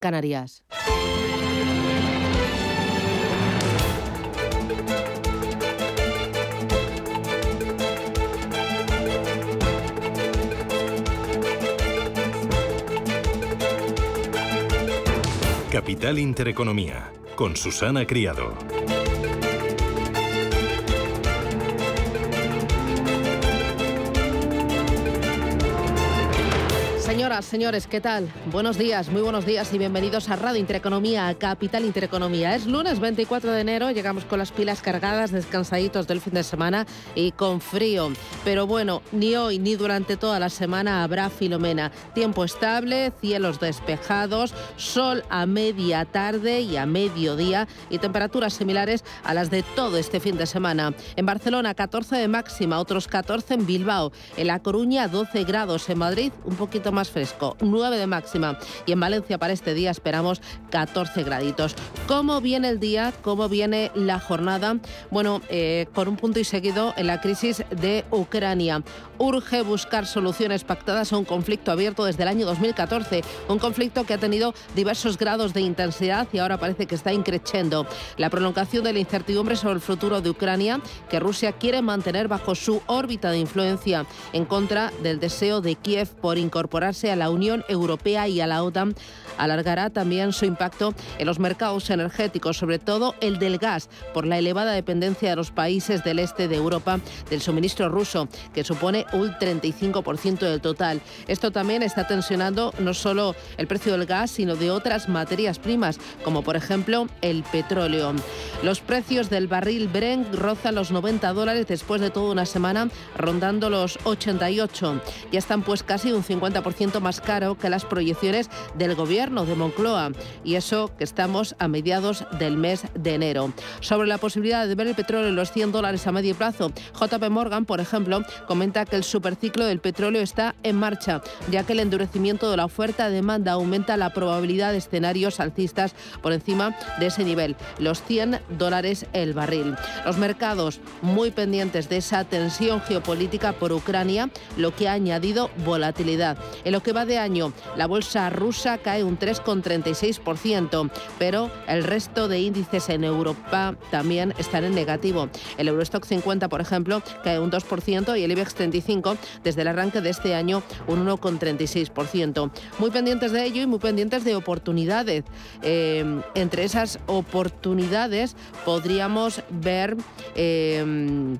Canarias. Capital Intereconomía, con Susana Criado. Señores, ¿qué tal? Buenos días, muy buenos días y bienvenidos a Radio Intereconomía, a Capital Intereconomía. Es lunes 24 de enero, llegamos con las pilas cargadas, descansaditos del fin de semana y con frío. Pero bueno, ni hoy ni durante toda la semana habrá filomena. Tiempo estable, cielos despejados, sol a media tarde y a mediodía y temperaturas similares a las de todo este fin de semana. En Barcelona 14 de máxima, otros 14 en Bilbao. En La Coruña 12 grados, en Madrid un poquito más fresco, 9 de máxima. Y en Valencia para este día esperamos 14 graditos. ¿Cómo viene el día? ¿Cómo viene la jornada? Bueno, eh, con un punto y seguido en la crisis de Ucrania. Urge buscar soluciones pactadas a un conflicto abierto desde el año 2014. Un conflicto que ha tenido diversos grados de intensidad y ahora parece que está increciendo. La prolongación de la incertidumbre sobre el futuro de Ucrania, que Rusia quiere mantener bajo su órbita de influencia en contra del deseo de Kiev por incorporar a la Unión Europea y a la OTAN alargará también su impacto en los mercados energéticos, sobre todo el del gas, por la elevada dependencia de los países del este de Europa del suministro ruso, que supone un 35% del total. Esto también está tensionando no solo el precio del gas, sino de otras materias primas, como por ejemplo el petróleo. Los precios del barril Brent rozan los 90 dólares después de toda una semana, rondando los 88. Ya están pues casi un 50% más caro que las proyecciones del gobierno de Moncloa. Y eso que estamos a mediados del mes de enero. Sobre la posibilidad de ver el petróleo en los 100 dólares a medio plazo, JP Morgan, por ejemplo, comenta que el superciclo del petróleo está en marcha, ya que el endurecimiento de la oferta-demanda aumenta la probabilidad de escenarios alcistas por encima de ese nivel, los 100 dólares el barril. Los mercados muy pendientes de esa tensión geopolítica por Ucrania, lo que ha añadido volatilidad. En lo que va de año, la bolsa rusa cae un 3,36%, pero el resto de índices en Europa también están en negativo. El Eurostock 50, por ejemplo, cae un 2% y el IBEX 35 desde el arranque de este año un 1,36%. Muy pendientes de ello y muy pendientes de oportunidades. Eh, entre esas oportunidades podríamos ver... Eh,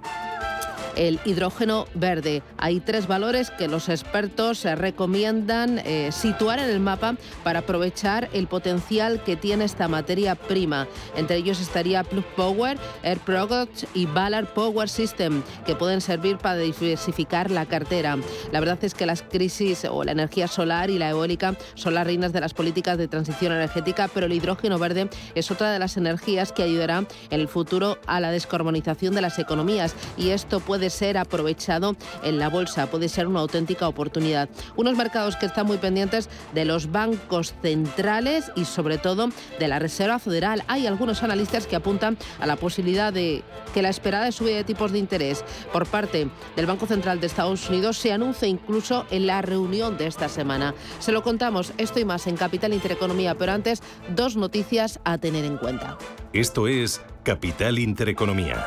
el hidrógeno verde. Hay tres valores que los expertos recomiendan eh, situar en el mapa para aprovechar el potencial que tiene esta materia prima. Entre ellos estaría Plug Power, Air Products y Ballard Power System, que pueden servir para diversificar la cartera. La verdad es que las crisis o la energía solar y la eólica son las reinas de las políticas de transición energética, pero el hidrógeno verde es otra de las energías que ayudará en el futuro a la descarbonización de las economías y esto puede ser aprovechado en la bolsa, puede ser una auténtica oportunidad. Unos mercados que están muy pendientes de los bancos centrales y sobre todo de la Reserva Federal. Hay algunos analistas que apuntan a la posibilidad de que la esperada subida de tipos de interés por parte del Banco Central de Estados Unidos se anuncie incluso en la reunión de esta semana. Se lo contamos esto y más en Capital Intereconomía, pero antes dos noticias a tener en cuenta. Esto es Capital Intereconomía.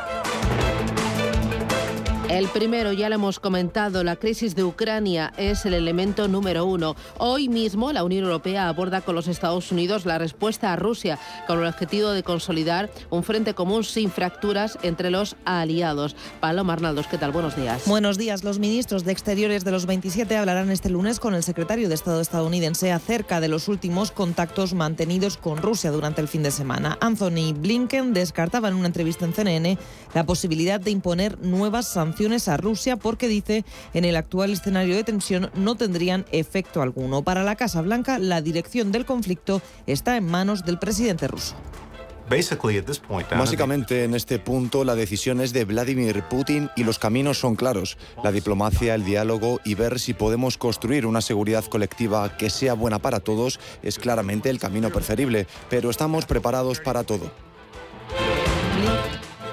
El primero, ya lo hemos comentado, la crisis de Ucrania es el elemento número uno. Hoy mismo la Unión Europea aborda con los Estados Unidos la respuesta a Rusia con el objetivo de consolidar un frente común sin fracturas entre los aliados. Paloma Arnaldos, ¿qué tal? Buenos días. Buenos días. Los ministros de Exteriores de los 27 hablarán este lunes con el secretario de Estado estadounidense acerca de los últimos contactos mantenidos con Rusia durante el fin de semana. Anthony Blinken descartaba en una entrevista en CNN la posibilidad de imponer nuevas sanciones a Rusia porque dice en el actual escenario de tensión no tendrían efecto alguno. Para la Casa Blanca, la dirección del conflicto está en manos del presidente ruso. Básicamente, en este punto, la decisión es de Vladimir Putin y los caminos son claros. La diplomacia, el diálogo y ver si podemos construir una seguridad colectiva que sea buena para todos es claramente el camino preferible, pero estamos preparados para todo.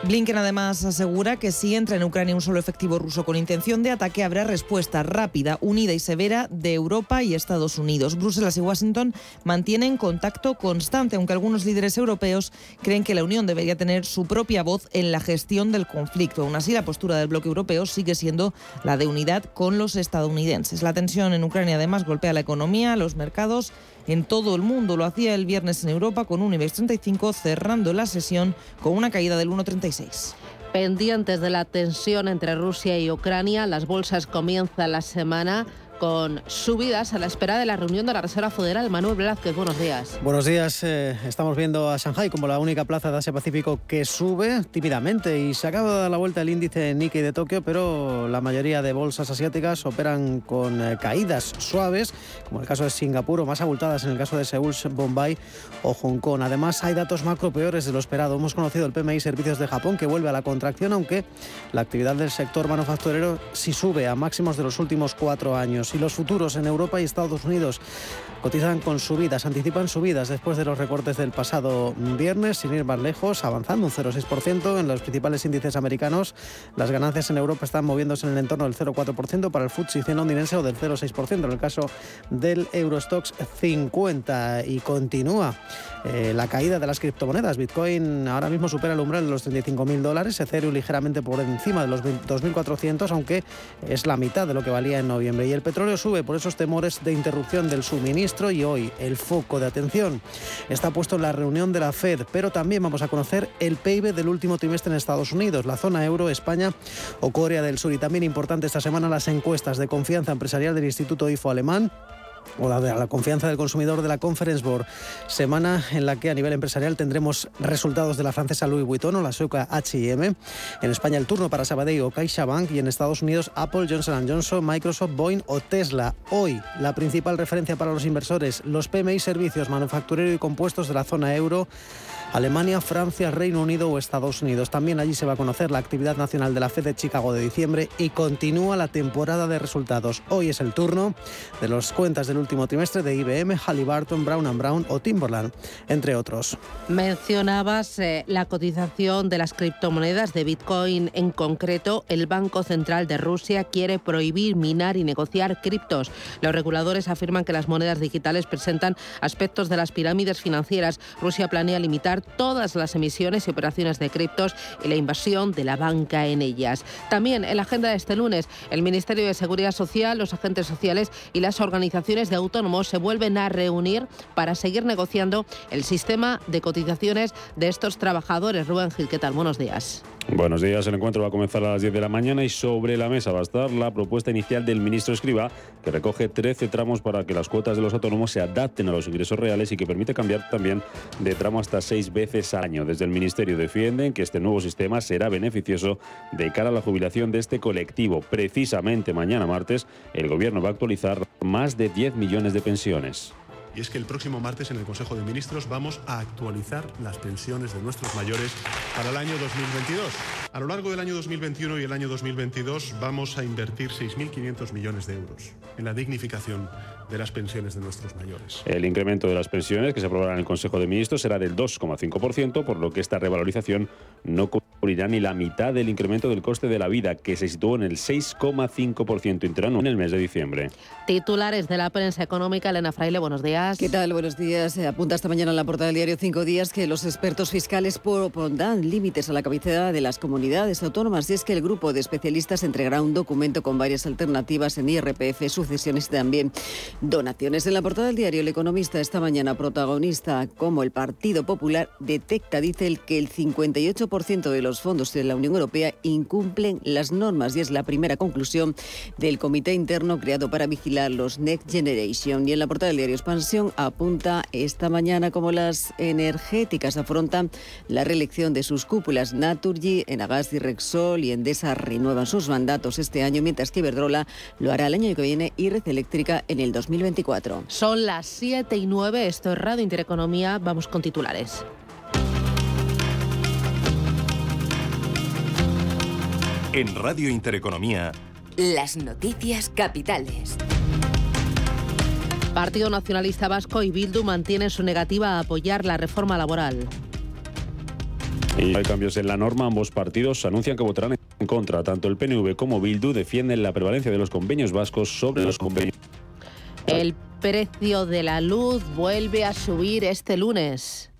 Blinken además asegura que si entra en Ucrania un solo efectivo ruso con intención de ataque, habrá respuesta rápida, unida y severa de Europa y Estados Unidos. Bruselas y Washington mantienen contacto constante, aunque algunos líderes europeos creen que la Unión debería tener su propia voz en la gestión del conflicto. Aún así, la postura del bloque europeo sigue siendo la de unidad con los estadounidenses. La tensión en Ucrania además golpea la economía, los mercados en todo el mundo. Lo hacía el viernes en Europa con un IBEX 35 cerrando la sesión con una caída del 1,36. Pendientes de la tensión entre Rusia y Ucrania, las bolsas comienzan la semana con subidas a la espera de la reunión de la Reserva Federal. Manuel Velázquez, buenos días. Buenos días. Eh, estamos viendo a Shanghai como la única plaza de Asia-Pacífico que sube tímidamente y se acaba de dar la vuelta el índice Nikkei de Tokio, pero la mayoría de bolsas asiáticas operan con eh, caídas suaves, como el caso de Singapur, o más abultadas en el caso de Seúl, Bombay o Hong Kong. Además, hay datos macro peores de lo esperado. Hemos conocido el PMI Servicios de Japón, que vuelve a la contracción, aunque la actividad del sector manufacturero sí sube a máximos de los últimos cuatro años y los futuros en Europa y Estados Unidos. Cotizan con subidas, anticipan subidas después de los recortes del pasado viernes, sin ir más lejos, avanzando un 0,6% en los principales índices americanos. Las ganancias en Europa están moviéndose en el entorno del 0,4% para el FTSE 100 londinense o del 0,6% en el caso del Eurostox 50 y continúa eh, la caída de las criptomonedas. Bitcoin ahora mismo supera el umbral de los 35.000 dólares, Ethereum ligeramente por encima de los 2.400, aunque es la mitad de lo que valía en noviembre. Y el petróleo sube por esos temores de interrupción del suministro y hoy el foco de atención está puesto en la reunión de la Fed, pero también vamos a conocer el PIB del último trimestre en Estados Unidos, la zona euro, España o Corea del Sur. Y también importante esta semana las encuestas de confianza empresarial del Instituto IFO alemán o la, la confianza del consumidor de la Conference Board, semana en la que a nivel empresarial tendremos resultados de la francesa Louis Vuitton o la sueca H&M, en España el turno para Sabadell o CaixaBank y en Estados Unidos Apple, Johnson Johnson, Microsoft, Boeing o Tesla. Hoy la principal referencia para los inversores, los PMI servicios manufacturero y compuestos de la zona euro Alemania, Francia, Reino Unido o Estados Unidos. También allí se va a conocer la actividad nacional de la Fed de Chicago de diciembre y continúa la temporada de resultados. Hoy es el turno de las cuentas del último trimestre de IBM, Halliburton, Brown Brown o Timberland, entre otros. Mencionabas eh, la cotización de las criptomonedas de Bitcoin en concreto. El Banco Central de Rusia quiere prohibir minar y negociar criptos. Los reguladores afirman que las monedas digitales presentan aspectos de las pirámides financieras. Rusia planea limitar todas las emisiones y operaciones de criptos y la invasión de la banca en ellas. También en la agenda de este lunes, el Ministerio de Seguridad Social, los agentes sociales y las organizaciones de autónomos se vuelven a reunir para seguir negociando el sistema de cotizaciones de estos trabajadores. Rubén Gil, ¿qué tal? Buenos días. Buenos días, el encuentro va a comenzar a las 10 de la mañana y sobre la mesa va a estar la propuesta inicial del ministro Escriba, que recoge 13 tramos para que las cuotas de los autónomos se adapten a los ingresos reales y que permite cambiar también de tramo hasta seis veces al año. Desde el ministerio defienden que este nuevo sistema será beneficioso de cara a la jubilación de este colectivo. Precisamente mañana martes, el gobierno va a actualizar más de 10 millones de pensiones y es que el próximo martes en el Consejo de Ministros vamos a actualizar las pensiones de nuestros mayores para el año 2022. A lo largo del año 2021 y el año 2022 vamos a invertir 6.500 millones de euros en la dignificación de las pensiones de nuestros mayores. El incremento de las pensiones que se aprobará en el Consejo de Ministros será del 2,5%, por lo que esta revalorización no cubrirá ni la mitad del incremento del coste de la vida, que se situó en el 6,5% interanual en el mes de diciembre. Titulares de la prensa económica, Elena Fraile, buenos días. ¿Qué tal? Buenos días. Se apunta esta mañana en la portada del diario Cinco Días que los expertos fiscales propondrán límites a la capacidad de las comunidades autónomas y es que el grupo de especialistas entregará un documento con varias alternativas en IRPF, sucesiones y también Donaciones. En la portada del diario El Economista esta mañana protagonista como el Partido Popular detecta, dice el que el 58% de los fondos de la Unión Europea incumplen las normas y es la primera conclusión del comité interno creado para vigilar los Next Generation. Y en la portada del diario Expansión apunta esta mañana como las energéticas afrontan la reelección de sus cúpulas Naturgy, Enagas y Rexol y Endesa renuevan sus mandatos este año, mientras que Iberdrola lo hará el año que viene y Red Eléctrica en el 2020. 2024. Son las 7 y 9, esto es Radio Intereconomía, vamos con titulares. En Radio Intereconomía, las noticias capitales. Partido Nacionalista Vasco y Bildu mantienen su negativa a apoyar la reforma laboral. Y hay cambios en la norma. Ambos partidos anuncian que votarán en contra. Tanto el PNV como Bildu defienden la prevalencia de los convenios vascos sobre los convenios. El precio de la luz vuelve a subir este lunes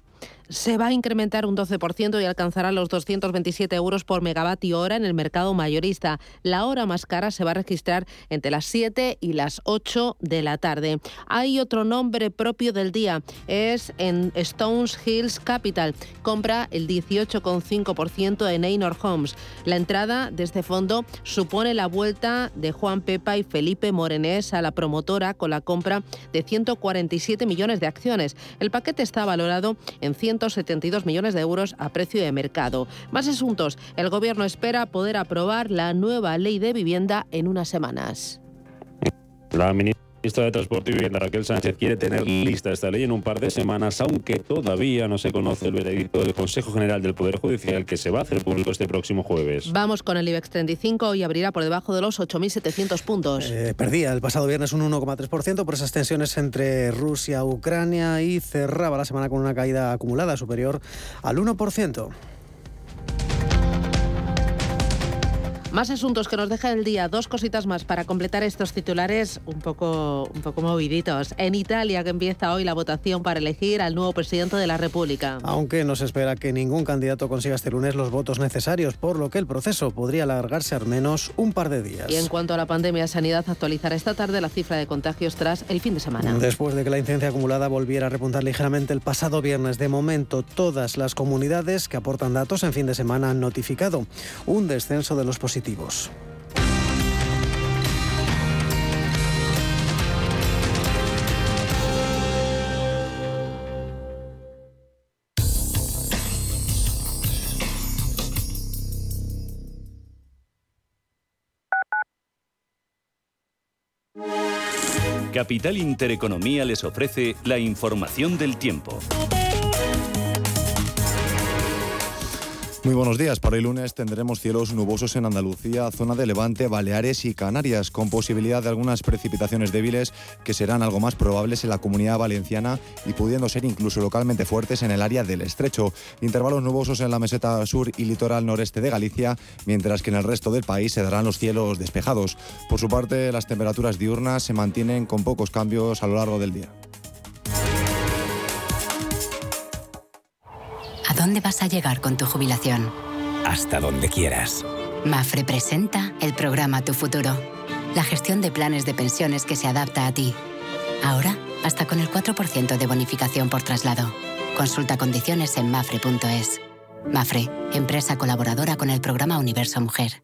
se va a incrementar un 12% y alcanzará los 227 euros por megavatio hora en el mercado mayorista. La hora más cara se va a registrar entre las 7 y las 8 de la tarde. Hay otro nombre propio del día, es en Stones Hills Capital. Compra el 18,5% en Einor Homes. La entrada de este fondo supone la vuelta de Juan Pepa y Felipe Morenés a la promotora con la compra de 147 millones de acciones. El paquete está valorado en 100 172 millones de euros a precio de mercado. Más asuntos. El Gobierno espera poder aprobar la nueva ley de vivienda en unas semanas. La ministra de Transporte y Vivienda, Raquel Sánchez, quiere tener lista esta ley en un par de semanas, aunque todavía no se conoce el veredicto del Consejo General del Poder Judicial que se va a hacer público este próximo jueves. Vamos con el IBEX 35 y abrirá por debajo de los 8.700 puntos. Eh, perdía el pasado viernes un 1,3% por esas tensiones entre Rusia, Ucrania y cerraba la semana con una caída acumulada superior al 1%. Más asuntos que nos deja el día, dos cositas más para completar estos titulares un poco, un poco moviditos. En Italia que empieza hoy la votación para elegir al nuevo presidente de la República. Aunque no se espera que ningún candidato consiga este lunes los votos necesarios, por lo que el proceso podría alargarse al menos un par de días. Y en cuanto a la pandemia, Sanidad actualizará esta tarde la cifra de contagios tras el fin de semana. Después de que la incidencia acumulada volviera a repuntar ligeramente el pasado viernes, de momento todas las comunidades que aportan datos en fin de semana han notificado un descenso de los positivos Capital Intereconomía les ofrece la información del tiempo. Muy buenos días. Para el lunes tendremos cielos nubosos en Andalucía, zona de Levante, Baleares y Canarias, con posibilidad de algunas precipitaciones débiles que serán algo más probables en la comunidad valenciana y pudiendo ser incluso localmente fuertes en el área del estrecho. Intervalos nubosos en la meseta sur y litoral noreste de Galicia, mientras que en el resto del país se darán los cielos despejados. Por su parte, las temperaturas diurnas se mantienen con pocos cambios a lo largo del día. ¿A dónde vas a llegar con tu jubilación? Hasta donde quieras. Mafre presenta el programa Tu Futuro, la gestión de planes de pensiones que se adapta a ti. Ahora, hasta con el 4% de bonificación por traslado. Consulta condiciones en mafre.es. Mafre, empresa colaboradora con el programa Universo Mujer.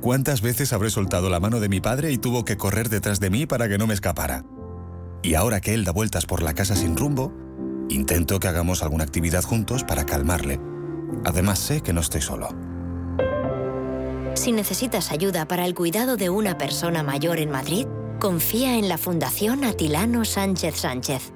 ¿Cuántas veces habré soltado la mano de mi padre y tuvo que correr detrás de mí para que no me escapara? Y ahora que él da vueltas por la casa sin rumbo, intento que hagamos alguna actividad juntos para calmarle. Además sé que no estoy solo. Si necesitas ayuda para el cuidado de una persona mayor en Madrid, confía en la Fundación Atilano Sánchez Sánchez.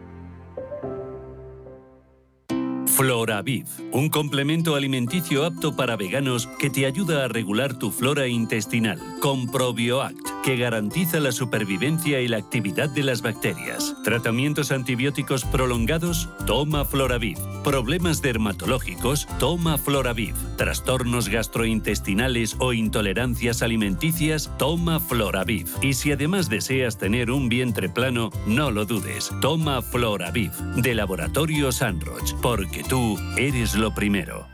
Floraviv, un complemento alimenticio apto para veganos que te ayuda a regular tu flora intestinal, con ProbioAct, que garantiza la supervivencia y la actividad de las bacterias. Tratamientos antibióticos prolongados, toma Floraviv. Problemas dermatológicos, toma Floraviv. Trastornos gastrointestinales o intolerancias alimenticias, toma Floraviv. Y si además deseas tener un vientre plano, no lo dudes, toma Floraviv, de Laboratorio Sanroch, porque tú eres lo primero.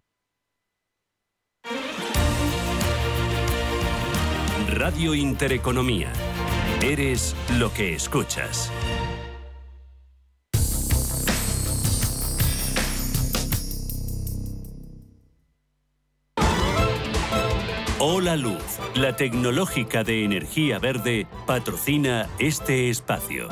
Radio Intereconomía. Eres lo que escuchas. Hola Luz, la tecnológica de energía verde, patrocina este espacio.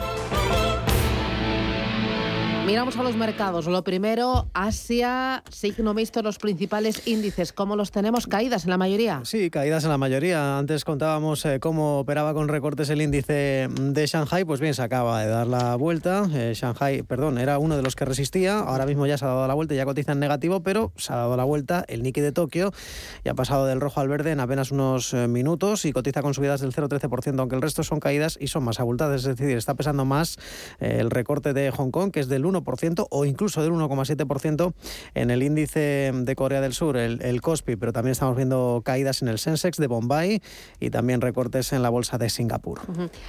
Miramos a los mercados. Lo primero, Asia, signo mixto, los principales índices. ¿Cómo los tenemos? ¿Caídas en la mayoría? Sí, caídas en la mayoría. Antes contábamos eh, cómo operaba con recortes el índice de Shanghai. Pues bien, se acaba de dar la vuelta. Eh, Shanghai, perdón, era uno de los que resistía. Ahora mismo ya se ha dado la vuelta, ya cotiza en negativo, pero se ha dado la vuelta el Nikkei de Tokio y ha pasado del rojo al verde en apenas unos eh, minutos y cotiza con subidas del 0,13%, aunque el resto son caídas y son más abultadas. Es decir, está pesando más el recorte de Hong Kong, que es del 1 o incluso del 1,7% en el índice de Corea del Sur, el, el Kospi, pero también estamos viendo caídas en el Sensex de Bombay y también recortes en la bolsa de Singapur.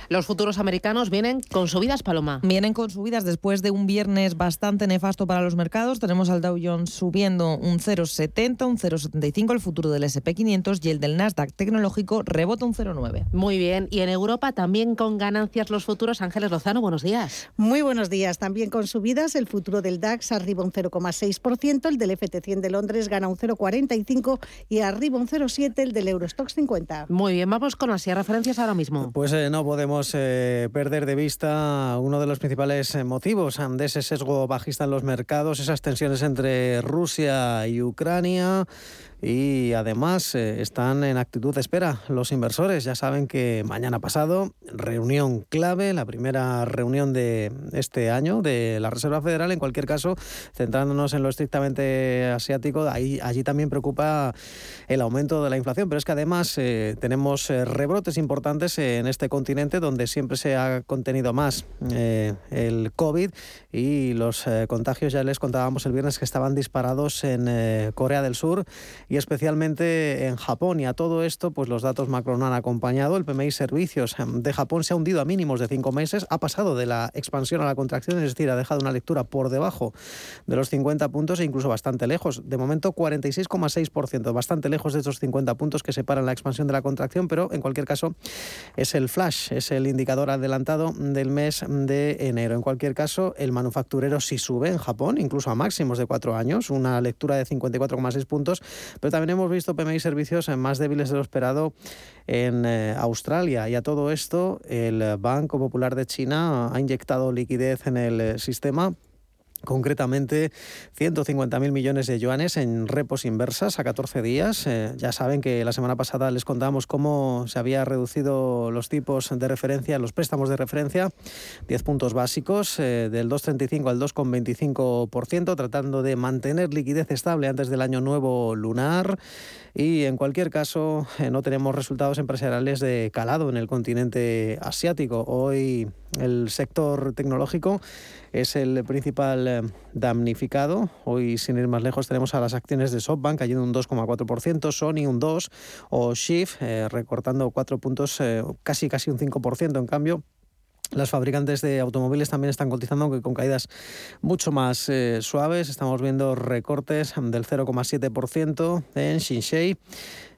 Los futuros americanos vienen con subidas, Paloma. Vienen con subidas después de un viernes bastante nefasto para los mercados. Tenemos al Dow Jones subiendo un 0,70, un 0,75 el futuro del SP500 y el del Nasdaq tecnológico rebota un 0,9. Muy bien. Y en Europa también con ganancias los futuros. Ángeles Lozano, buenos días. Muy buenos días. También con subidas el futuro del DAX arriba un 0,6%, el del FT100 de Londres gana un 0,45% y arriba un 0,7% el del Eurostox 50. Muy bien, vamos con Asia. ¿Referencias ahora mismo? Pues eh, no podemos eh, perder de vista uno de los principales eh, motivos de ese sesgo bajista en los mercados, esas tensiones entre Rusia y Ucrania y además eh, están en actitud de espera los inversores. Ya saben que mañana pasado, reunión clave, la primera reunión de este año de la Reserva Federal. En cualquier caso, centrándonos en lo estrictamente asiático, ahí, allí también preocupa el aumento de la inflación. Pero es que además eh, tenemos eh, rebrotes importantes en este continente donde siempre se ha contenido más el COVID y los contagios, ya les contábamos el viernes que estaban disparados en Corea del Sur y especialmente en Japón. Y a todo esto, pues los datos macro no han acompañado. El PMI Servicios em, de Japón se ha hundido a mínimos de cinco meses, ha pasado de la expansión a la contracción, es decir, ha dejado una lectura por debajo de los 50 puntos e incluso bastante lejos. De momento, 46,6%, bastante lejos de esos 50 puntos que separan la expansión de la contracción, pero en cualquier caso es el flash, es el indicador adelantado del mes de enero. En cualquier caso, el manufacturero sí sube en Japón, incluso a máximos de cuatro años, una lectura de 54,6 puntos, pero también hemos visto PMI servicios más débiles de lo esperado en eh, Australia. Y a todo esto, el Banco Popular de China ha inyectado liquidez en el eh, sistema concretamente 150.000 millones de yuanes en repos inversas a 14 días. Eh, ya saben que la semana pasada les contamos cómo se había reducido los tipos de referencia, los préstamos de referencia, 10 puntos básicos, eh, del 2,35 al 2,25%, tratando de mantener liquidez estable antes del año nuevo lunar. Y en cualquier caso, eh, no tenemos resultados empresariales de calado en el continente asiático. Hoy el sector tecnológico es el principal eh, damnificado. Hoy, sin ir más lejos, tenemos a las acciones de SoftBank cayendo un 2,4%, Sony un 2% o Shift eh, recortando 4 puntos, casi casi un 5%. En cambio, las fabricantes de automóviles también están cotizando, aunque con caídas mucho más eh, suaves. Estamos viendo recortes del 0,7% en Shinsei.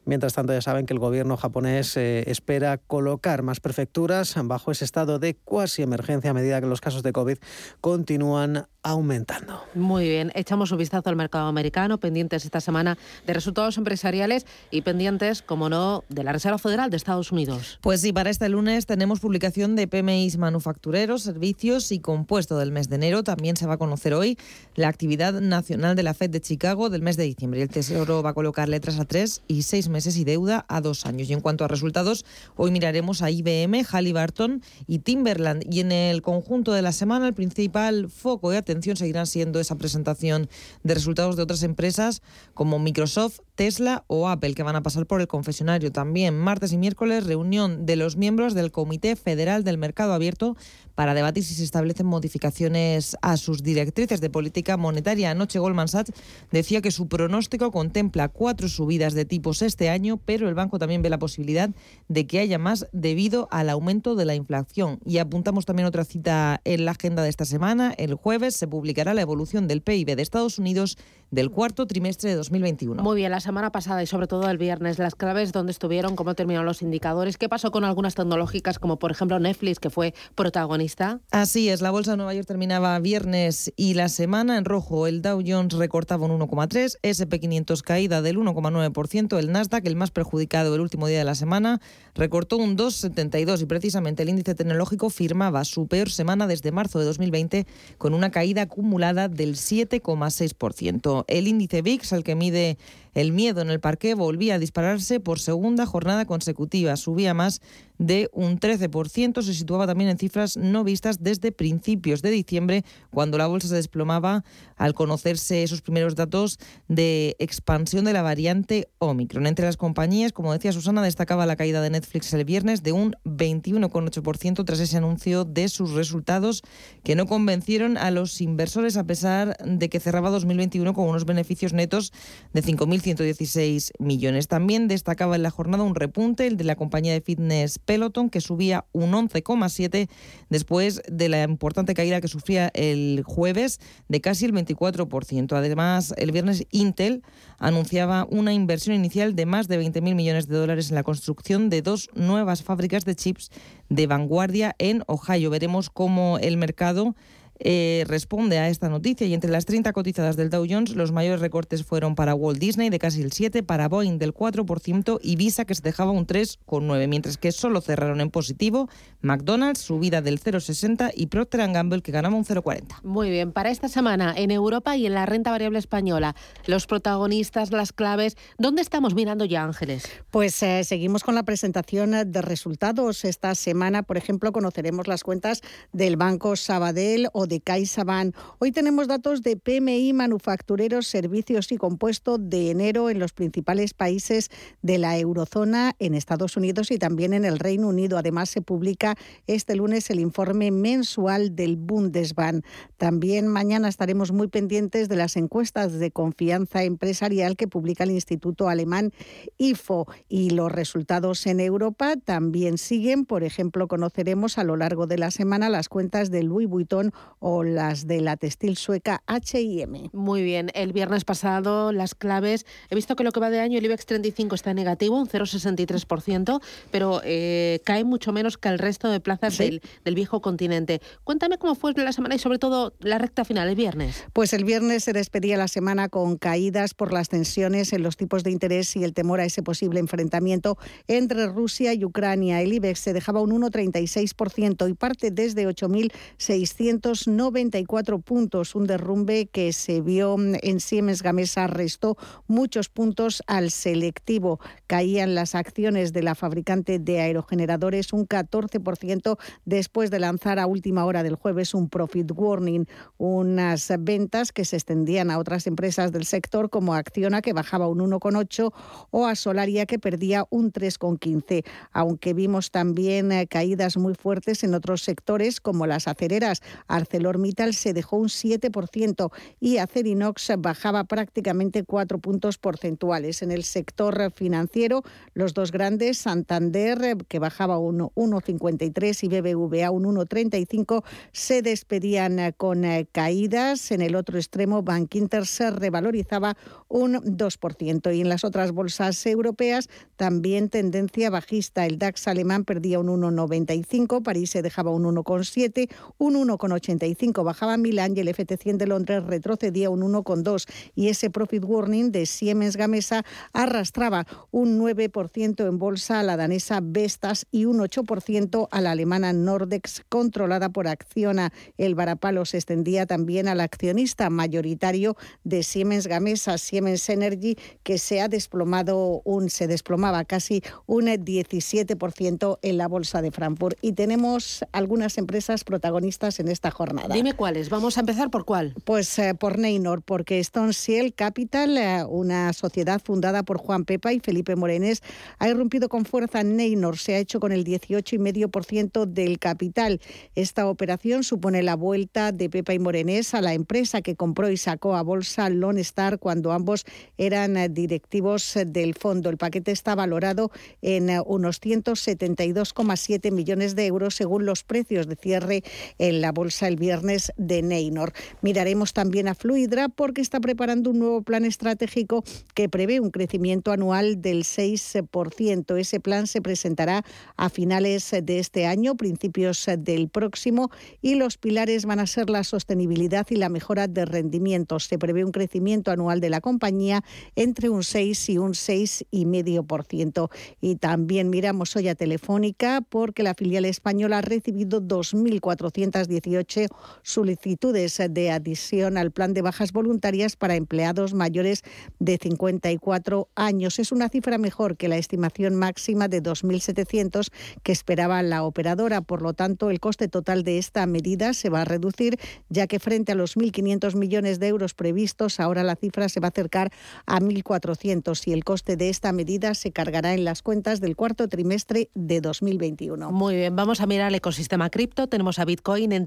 Mientras tanto, ya saben que el gobierno japonés eh, espera colocar más prefecturas bajo ese estado de cuasi emergencia a medida que los casos de COVID continúan aumentando. Muy bien, echamos un vistazo al mercado americano, pendientes esta semana de resultados empresariales y pendientes, como no, de la Reserva Federal de Estados Unidos. Pues sí, para este lunes tenemos publicación de PMIs manufactureros, servicios y compuesto del mes de enero. También se va a conocer hoy la actividad nacional de la Fed de Chicago del mes de diciembre. El Tesoro va a colocar letras a tres y seis meses y deuda a dos años. Y en cuanto a resultados, hoy miraremos a IBM, Halliburton y Timberland. Y en el conjunto de la semana, el principal foco de atención atención seguirán siendo esa presentación de resultados de otras empresas como Microsoft, Tesla o Apple, que van a pasar por el confesionario. También martes y miércoles, reunión de los miembros del Comité Federal del Mercado Abierto para debatir si se establecen modificaciones a sus directrices de política monetaria. Anoche Goldman Sachs decía que su pronóstico contempla cuatro subidas de tipos este año, pero el banco también ve la posibilidad de que haya más debido al aumento de la inflación. Y apuntamos también otra cita en la agenda de esta semana. El jueves se publicará la evolución del PIB de Estados Unidos del cuarto trimestre de 2021. Muy bien, la semana pasada y sobre todo el viernes, las claves, dónde estuvieron, cómo terminaron los indicadores, qué pasó con algunas tecnológicas como por ejemplo Netflix, que fue protagonista. Así es, la bolsa de Nueva York terminaba viernes y la semana en rojo. El Dow Jones recortaba un 1,3, SP500 caída del 1,9%, el Nasdaq, el más perjudicado el último día de la semana, recortó un 2,72 y precisamente el índice tecnológico firmaba su peor semana desde marzo de 2020 con una caída acumulada del 7,6%. El índice VIX, al que mide el miedo en el parque, volvía a dispararse por segunda jornada consecutiva. Subía más de un 13%. Se situaba también en cifras no vistas desde principios de diciembre, cuando la bolsa se desplomaba al conocerse esos primeros datos de expansión de la variante Omicron. Entre las compañías, como decía Susana, destacaba la caída de Netflix el viernes de un 21,8% tras ese anuncio de sus resultados que no convencieron a los inversores a pesar de que cerraba 2021 con unos beneficios netos de 5.116 millones. También destacaba en la jornada un repunte, el de la compañía de fitness Peloton, que subía un 11,7 después de la importante caída que sufría el jueves de casi el 24%. Además, el viernes Intel anunciaba una inversión inicial de más de 20.000 millones de dólares en la construcción de dos nuevas fábricas de chips de vanguardia en Ohio. Veremos cómo el mercado eh, responde a esta noticia y entre las 30 cotizadas del Dow Jones los mayores recortes fueron para Walt Disney de casi el 7, para Boeing del 4% y Visa que se dejaba un 3,9, mientras que solo cerraron en positivo McDonald's subida del 0,60 y Procter Gamble que ganaba un 0,40. Muy bien, para esta semana en Europa y en la renta variable española, los protagonistas, las claves, ¿dónde estamos mirando ya Ángeles? Pues eh, seguimos con la presentación de resultados. Esta semana, por ejemplo, conoceremos las cuentas del Banco Sabadell o de CaixaBank. Hoy tenemos datos de PMI, manufactureros, servicios y compuesto de enero en los principales países de la eurozona, en Estados Unidos y también en el Reino Unido. Además, se publica este lunes el informe mensual del Bundesbank. También mañana estaremos muy pendientes de las encuestas de confianza empresarial que publica el Instituto Alemán IFO y los resultados en Europa también siguen. Por ejemplo, conoceremos a lo largo de la semana las cuentas de Louis Vuitton o las de la textil sueca H&M. Muy bien, el viernes pasado las claves, he visto que lo que va de año el IBEX 35 está negativo, un 0,63%, pero eh, cae mucho menos que el resto de plazas del, del, viejo continente. Cuéntame cómo fue la semana y sobre todo la recta final, el viernes. Pues el viernes se despedía la semana con caídas por las tensiones en los tipos de interés y el temor a ese posible enfrentamiento entre Rusia y Ucrania. El IBEX se dejaba un 1,36% y parte desde 8.600 94 puntos, un derrumbe que se vio en Siemens Gamesa restó muchos puntos al selectivo. Caían las acciones de la fabricante de aerogeneradores un 14% después de lanzar a última hora del jueves un profit warning, unas ventas que se extendían a otras empresas del sector como Acciona que bajaba un 1,8 o a Solaria que perdía un 3,15, aunque vimos también eh, caídas muy fuertes en otros sectores como las acereras. ArcelorMittal se dejó un 7% y Acerinox bajaba prácticamente 4 puntos porcentuales. En el sector financiero, los dos grandes, Santander, que bajaba un 1,53 y BBVA un 1,35, se despedían con caídas. En el otro extremo, Bank Inter se revalorizaba un 2%. Y en las otras bolsas europeas, también tendencia bajista. El DAX alemán perdía un 1,95, París se dejaba un 1,7, un 1,85 bajaba Milán y el FT100 de Londres retrocedía un 1,2 y ese profit warning de Siemens Gamesa arrastraba un 9% en bolsa a la danesa Vestas y un 8% a la alemana Nordex controlada por Acciona. El varapalo se extendía también al accionista mayoritario de Siemens Gamesa, Siemens Energy, que se ha desplomado un se desplomaba casi un 17% en la bolsa de Frankfurt y tenemos algunas empresas protagonistas en esta jornada jornada. Dime cuáles. Vamos a empezar por cuál. Pues eh, por Neynor, porque Stone Ciel Capital, eh, una sociedad fundada por Juan Pepa y Felipe Morenés, ha irrumpido con fuerza en Neynor. Se ha hecho con el 18,5% del capital. Esta operación supone la vuelta de Pepa y Morenés a la empresa que compró y sacó a bolsa Lone Star cuando ambos eran eh, directivos del fondo. El paquete está valorado en unos 172,7 millones de euros según los precios de cierre en la bolsa el viernes de Neynor. Miraremos también a Fluidra porque está preparando un nuevo plan estratégico que prevé un crecimiento anual del 6%. Ese plan se presentará a finales de este año, principios del próximo, y los pilares van a ser la sostenibilidad y la mejora de rendimientos. Se prevé un crecimiento anual de la compañía entre un 6 y un 6,5%. Y también miramos hoy a Telefónica porque la filial española ha recibido 2.418 solicitudes de adición al plan de bajas voluntarias para empleados mayores de 54 años. Es una cifra mejor que la estimación máxima de 2.700 que esperaba la operadora. Por lo tanto, el coste total de esta medida se va a reducir, ya que frente a los 1.500 millones de euros previstos, ahora la cifra se va a acercar a 1.400 y el coste de esta medida se cargará en las cuentas del cuarto trimestre de 2021. Muy bien, vamos a mirar el ecosistema cripto. Tenemos a Bitcoin en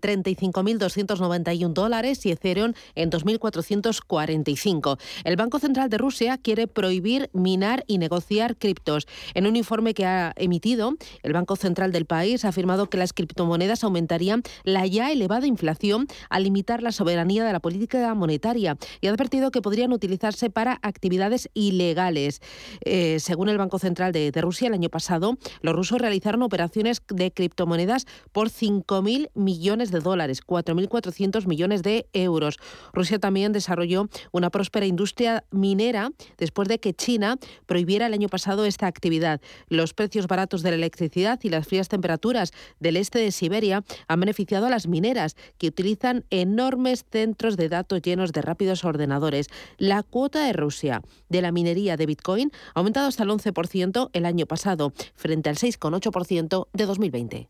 35.291 dólares y Ethereum en 2.445. El Banco Central de Rusia quiere prohibir minar y negociar criptos. En un informe que ha emitido, el Banco Central del país ha afirmado que las criptomonedas aumentarían la ya elevada inflación al limitar la soberanía de la política monetaria y ha advertido que podrían utilizarse para actividades ilegales. Eh, según el Banco Central de, de Rusia, el año pasado los rusos realizaron operaciones de criptomonedas por 5.000 millones de dólares, 4.400 millones de euros. Rusia también desarrolló una próspera industria minera después de que China prohibiera el año pasado esta actividad. Los precios baratos de la electricidad y las frías temperaturas del este de Siberia han beneficiado a las mineras, que utilizan enormes centros de datos llenos de rápidos ordenadores. La cuota de Rusia de la minería de Bitcoin ha aumentado hasta el 11% el año pasado, frente al 6,8% de 2020.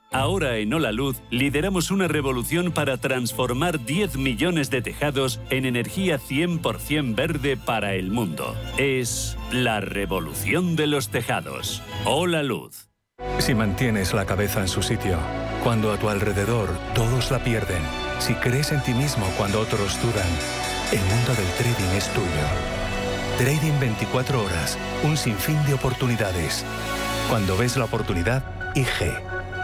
Ahora en Hola Luz lideramos una revolución para transformar 10 millones de tejados en energía 100% verde para el mundo. Es la revolución de los tejados. Hola Luz. Si mantienes la cabeza en su sitio, cuando a tu alrededor todos la pierden, si crees en ti mismo cuando otros dudan, el mundo del trading es tuyo. Trading 24 horas, un sinfín de oportunidades. Cuando ves la oportunidad, IG.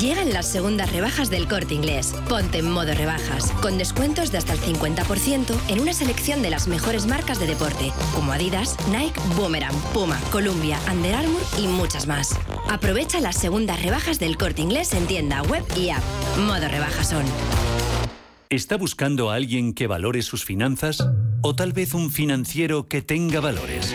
Llegan las segundas rebajas del corte inglés. Ponte en modo rebajas, con descuentos de hasta el 50% en una selección de las mejores marcas de deporte, como Adidas, Nike, Boomerang, Puma, Columbia, Under Armour y muchas más. Aprovecha las segundas rebajas del corte inglés en tienda, web y app. Modo rebajas son. ¿Está buscando a alguien que valore sus finanzas? ¿O tal vez un financiero que tenga valores?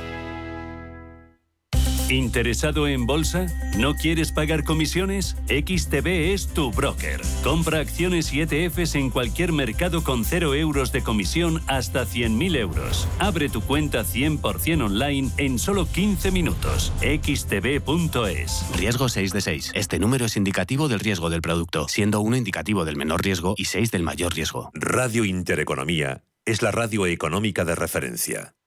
¿Interesado en bolsa? ¿No quieres pagar comisiones? XTB es tu broker. Compra acciones y ETFs en cualquier mercado con 0 euros de comisión hasta 100.000 euros. Abre tu cuenta 100% online en solo 15 minutos. xtb.es. Riesgo 6 de 6. Este número es indicativo del riesgo del producto, siendo 1 indicativo del menor riesgo y 6 del mayor riesgo. Radio Intereconomía es la radio económica de referencia.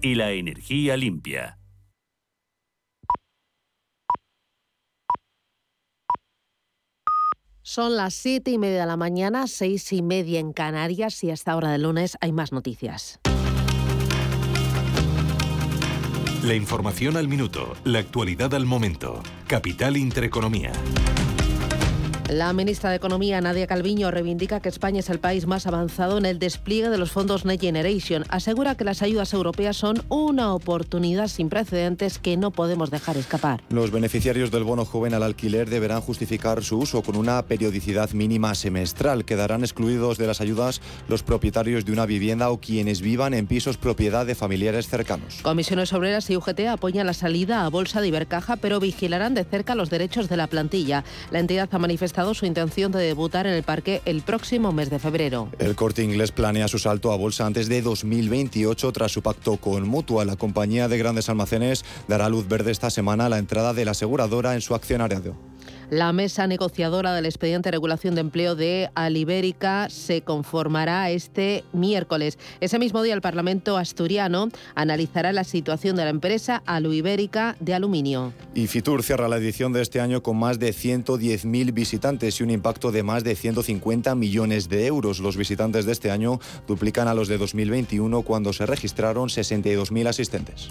y la energía limpia. Son las siete y media de la mañana, seis y media en Canarias y a esta hora del lunes hay más noticias. La información al minuto, la actualidad al momento. Capital Intereconomía. La ministra de Economía, Nadia Calviño, reivindica que España es el país más avanzado en el despliegue de los fondos Next Generation. Asegura que las ayudas europeas son una oportunidad sin precedentes que no podemos dejar escapar. Los beneficiarios del bono joven al alquiler deberán justificar su uso con una periodicidad mínima semestral. Quedarán excluidos de las ayudas los propietarios de una vivienda o quienes vivan en pisos propiedad de familiares cercanos. Comisiones Obreras y UGT apoyan la salida a bolsa de Ibercaja, pero vigilarán de cerca los derechos de la plantilla. La entidad ha manifestado su intención de debutar en el parque el próximo mes de febrero. El corte inglés planea su salto a bolsa antes de 2028 tras su pacto con Mutua. La compañía de grandes almacenes dará luz verde esta semana a la entrada de la aseguradora en su accionariado. La mesa negociadora del expediente de regulación de empleo de Alibérica se conformará este miércoles. Ese mismo día el Parlamento asturiano analizará la situación de la empresa Aluibérica de aluminio. Y Fitur cierra la edición de este año con más de 110.000 visitantes y un impacto de más de 150 millones de euros. Los visitantes de este año duplican a los de 2021 cuando se registraron 62.000 asistentes.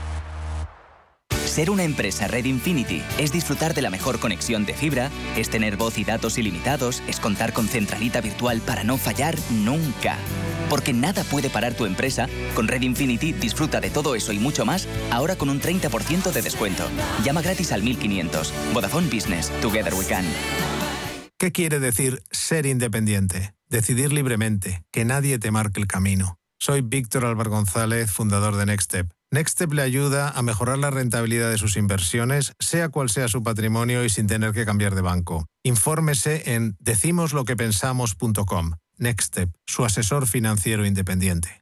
Ser una empresa Red Infinity es disfrutar de la mejor conexión de fibra, es tener voz y datos ilimitados, es contar con centralita virtual para no fallar nunca. Porque nada puede parar tu empresa, con Red Infinity disfruta de todo eso y mucho más, ahora con un 30% de descuento. Llama gratis al 1500. Vodafone Business. Together we can. ¿Qué quiere decir ser independiente? Decidir libremente, que nadie te marque el camino. Soy Víctor Álvaro González, fundador de Nextstep. Nextstep le ayuda a mejorar la rentabilidad de sus inversiones, sea cual sea su patrimonio y sin tener que cambiar de banco. Infórmese en decimosloquepensamos.com. Nextstep, su asesor financiero independiente.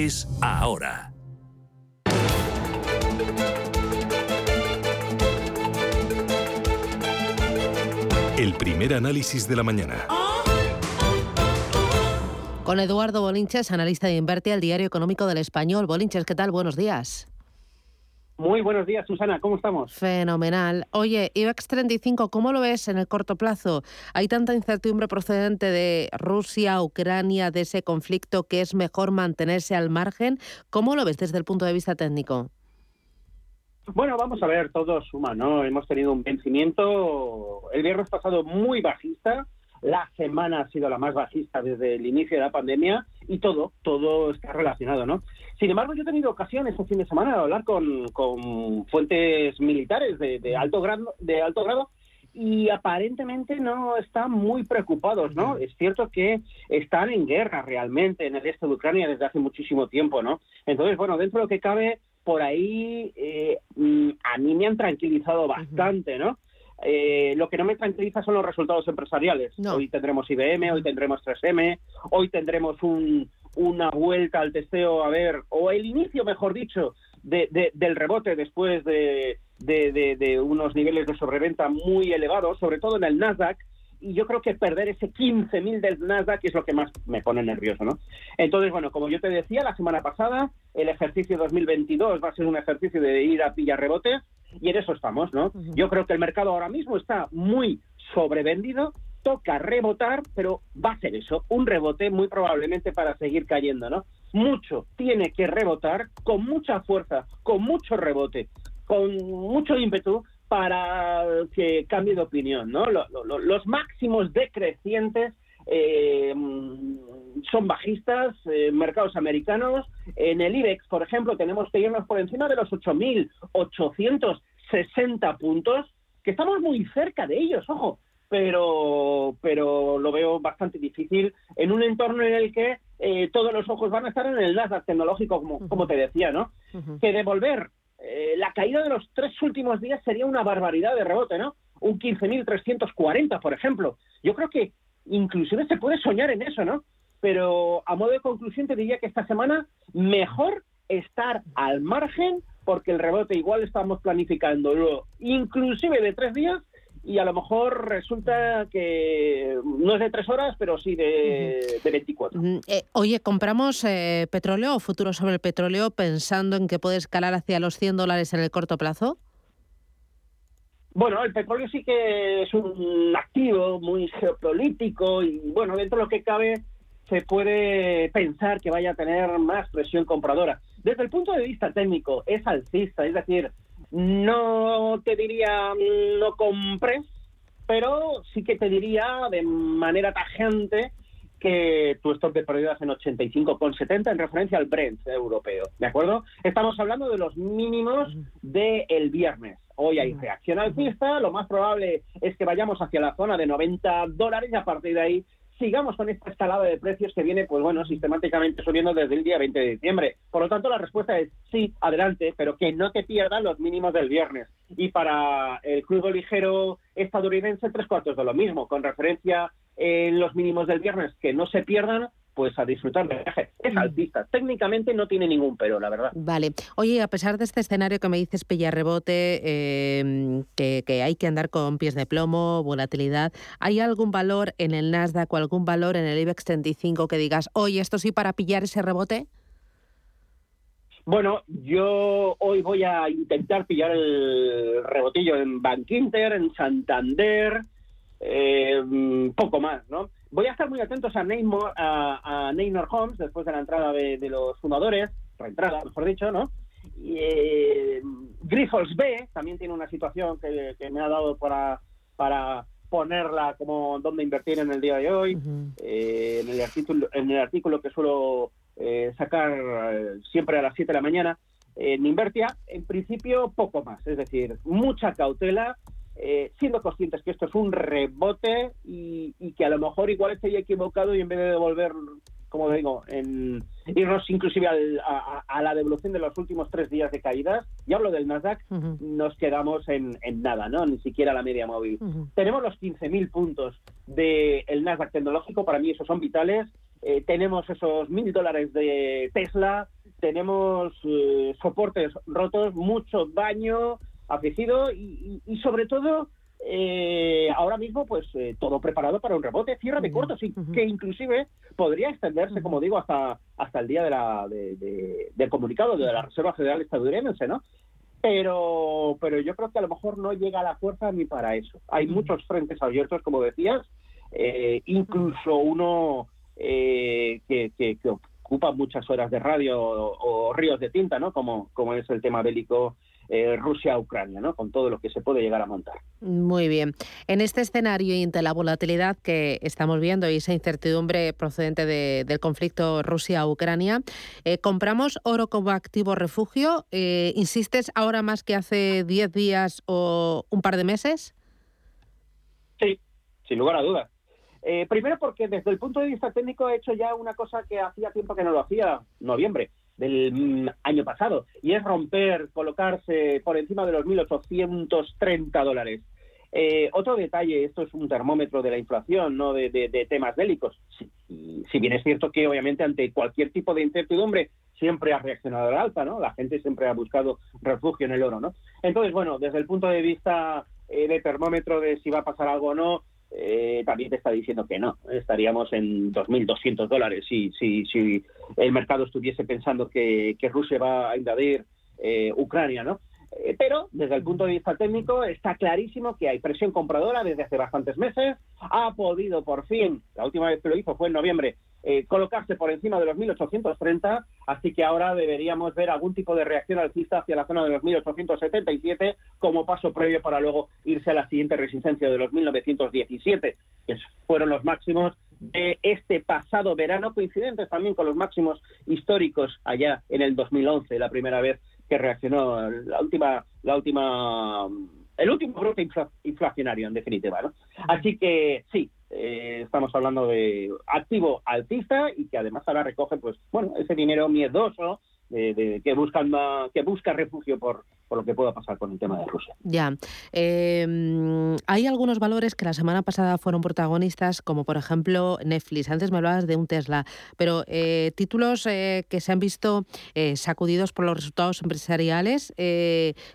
ahora. El primer análisis de la mañana. Con Eduardo Bolinches, analista de Inverte al Diario Económico del Español. Bolinches, ¿qué tal? Buenos días. Muy buenos días, Susana. ¿Cómo estamos? Fenomenal. Oye, IBEX 35, ¿cómo lo ves en el corto plazo? Hay tanta incertidumbre procedente de Rusia, Ucrania, de ese conflicto que es mejor mantenerse al margen. ¿Cómo lo ves desde el punto de vista técnico? Bueno, vamos a ver, todo suma, ¿no? Hemos tenido un vencimiento el viernes pasado muy bajista, la semana ha sido la más bajista desde el inicio de la pandemia y todo, todo está relacionado, ¿no? Sin embargo, yo he tenido ocasión este fin de semana de hablar con, con fuentes militares de, alto grado, de alto grado y aparentemente no están muy preocupados, ¿no? Es cierto que están en guerra realmente en el este de Ucrania desde hace muchísimo tiempo, ¿no? Entonces, bueno, dentro de lo que cabe, por ahí eh, mm, a mí me han tranquilizado bastante, ¿no? Eh, lo que no me tranquiliza son los resultados empresariales. Hoy tendremos IBM, hoy tendremos 3M, hoy tendremos una vuelta al testeo, a ver, o el inicio, mejor dicho, del rebote después de, de, unos niveles de sobreventa muy elevados, sobre todo en el Nasdaq, y yo creo que perder ese 15.000 del Nasdaq es lo que más me pone nervioso, ¿no? Entonces, bueno, como yo te decía la semana pasada, el ejercicio 2022 va a ser un ejercicio de ir a pillar rebotes, y en eso estamos, ¿no? Yo creo que el mercado ahora mismo está muy sobrevendido, toca rebotar, pero va a ser eso, un rebote muy probablemente para seguir cayendo, ¿no? Mucho tiene que rebotar con mucha fuerza, con mucho rebote, con mucho ímpetu para que cambie de opinión, ¿no? Los máximos decrecientes eh, son bajistas, eh, mercados americanos. En el IBEX, por ejemplo, tenemos que irnos por encima de los 8.860 puntos, que estamos muy cerca de ellos, ojo, pero, pero lo veo bastante difícil en un entorno en el que eh, todos los ojos van a estar en el Nasdaq tecnológico, como, como te decía, ¿no? Que devolver la caída de los tres últimos días sería una barbaridad de rebote, ¿no? Un 15.340, por ejemplo. Yo creo que inclusive se puede soñar en eso, ¿no? Pero a modo de conclusión te diría que esta semana mejor estar al margen porque el rebote igual estamos planificándolo inclusive de tres días y a lo mejor resulta que no es de tres horas, pero sí de, de 24. Mm, eh, oye, ¿compramos eh, petróleo o futuro sobre el petróleo pensando en que puede escalar hacia los 100 dólares en el corto plazo? Bueno, el petróleo sí que es un activo muy geopolítico y bueno, dentro de lo que cabe se puede pensar que vaya a tener más presión compradora. Desde el punto de vista técnico es alcista, es decir, no te diría no compres, pero sí que te diría de manera tajante que tu stop de pérdidas en 85,70 en referencia al Brent europeo, ¿de acuerdo? Estamos hablando de los mínimos del viernes. Hoy hay reacción alcista, lo más probable es que vayamos hacia la zona de 90 dólares y a partir de ahí sigamos con esta escalada de precios que viene, pues bueno, sistemáticamente subiendo desde el día 20 de diciembre. Por lo tanto, la respuesta es sí, adelante, pero que no te pierdan los mínimos del viernes. Y para el crudo ligero estadounidense, tres cuartos de lo mismo, con referencia en los mínimos del viernes, que no se pierdan, pues a disfrutar del viaje. Es mm. altista, técnicamente no tiene ningún pero, la verdad. Vale. Oye, a pesar de este escenario que me dices, pilla rebote, em, que, que, hay que andar con pies de plomo, volatilidad, ¿hay algún valor en el Nasdaq o algún valor en el IBEX 35 que digas, oye, esto sí para pillar ese rebote? Bueno, yo hoy voy a intentar pillar el rebotillo en Bank Inter, en Santander, eh, poco más, ¿no? Voy a estar muy atentos a Neymar, a, Neymar Holmes después de la entrada de, los fundadores, reentrada, mejor dicho, ¿no? Y, eh, Grifols B también tiene una situación que, me ha dado para, para ponerla como donde invertir en el día de hoy. Eh, en, el artículo, en el artículo que suelo eh, sacar eh, siempre a las 7 de la mañana, en Invertia, en principio poco más, es decir, mucha cautela, eh, siendo conscientes que esto es un rebote y, que a lo mejor igual estoy equivocado y en vez de devolver, como digo, en irnos inclusive a, la devolución de los últimos tres días de caídas, y hablo del Nasdaq, nos quedamos en, nada, ¿no? Ni siquiera la media móvil. Tenemos los 15.000 puntos del Nasdaq tecnológico, para mí esos son vitales. Eh, tenemos esos mil dólares de Tesla, tenemos eh, soportes rotos, mucho daño, afligido y, sobre todo eh, ahora mismo pues eh, todo preparado para un rebote, cierre de corto, sí, que inclusive podría extenderse, como digo, hasta hasta el día de la, del comunicado de la Reserva Federal estadounidense, ¿no? Pero, pero yo creo que a lo mejor no llega la fuerza ni para eso. Hay muchos frentes abiertos, como decías, eh, incluso uno que, que, ocupa muchas horas de radio o, o, ríos de tinta, ¿no? Como, como es el tema bélico eh, Rusia-Ucrania, ¿no? con todo lo que se puede llegar a montar. Muy bien. En este escenario y ante la volatilidad que estamos viendo y esa incertidumbre procedente del conflicto Rusia-Ucrania, eh, ¿compramos oro como activo refugio? Eh, ¿Insistes ahora más que hace 10 días o un par de meses? Sí, sin lugar a dudas. Eh, primero porque desde el punto de vista técnico he hecho ya una cosa que hacía tiempo que no lo hacía, noviembre del mm, año pasado, y es romper, colocarse por encima de los 1.830 dólares. Eh, otro detalle, esto es un termómetro de la inflación, no de, temas bélicos. Si, bien es cierto que obviamente ante cualquier tipo de incertidumbre siempre ha reaccionado al alta, ¿no? La gente siempre ha buscado refugio en el oro, ¿no? Entonces, bueno, desde el punto de vista eh, de termómetro de si va a pasar algo o no, eh, también te está diciendo que no. Estaríamos en 2.200 dólares si, si, si el mercado estuviese pensando que, que Rusia va a invadir eh, Ucrania, ¿no? Eh, pero desde el punto de vista técnico está clarísimo que hay presión compradora desde hace bastantes meses. Ha podido por fin, la última vez que lo hizo fue en noviembre, eh, colocarse por encima de los 1830, así que ahora deberíamos ver algún tipo de reacción alcista hacia la zona de los 1877 como paso previo para luego irse a la siguiente resistencia de los 1917, que fueron los máximos de este pasado verano, coincidentes también con los máximos históricos allá en el 2011, la primera vez que reaccionó la última, la última, el último brote inflacionario en definitiva, ¿no? Así que sí, eh, estamos hablando de activo altista y que además ahora recoge, pues, bueno, ese dinero miedoso que buscan que busca refugio por, por lo que pueda pasar con el tema de Rusia. Ya. Em, hay algunos valores que la semana pasada fueron protagonistas, como por ejemplo Netflix. Antes me hablabas de un Tesla, pero eh, títulos eh, que se han visto eh, sacudidos por los resultados empresariales,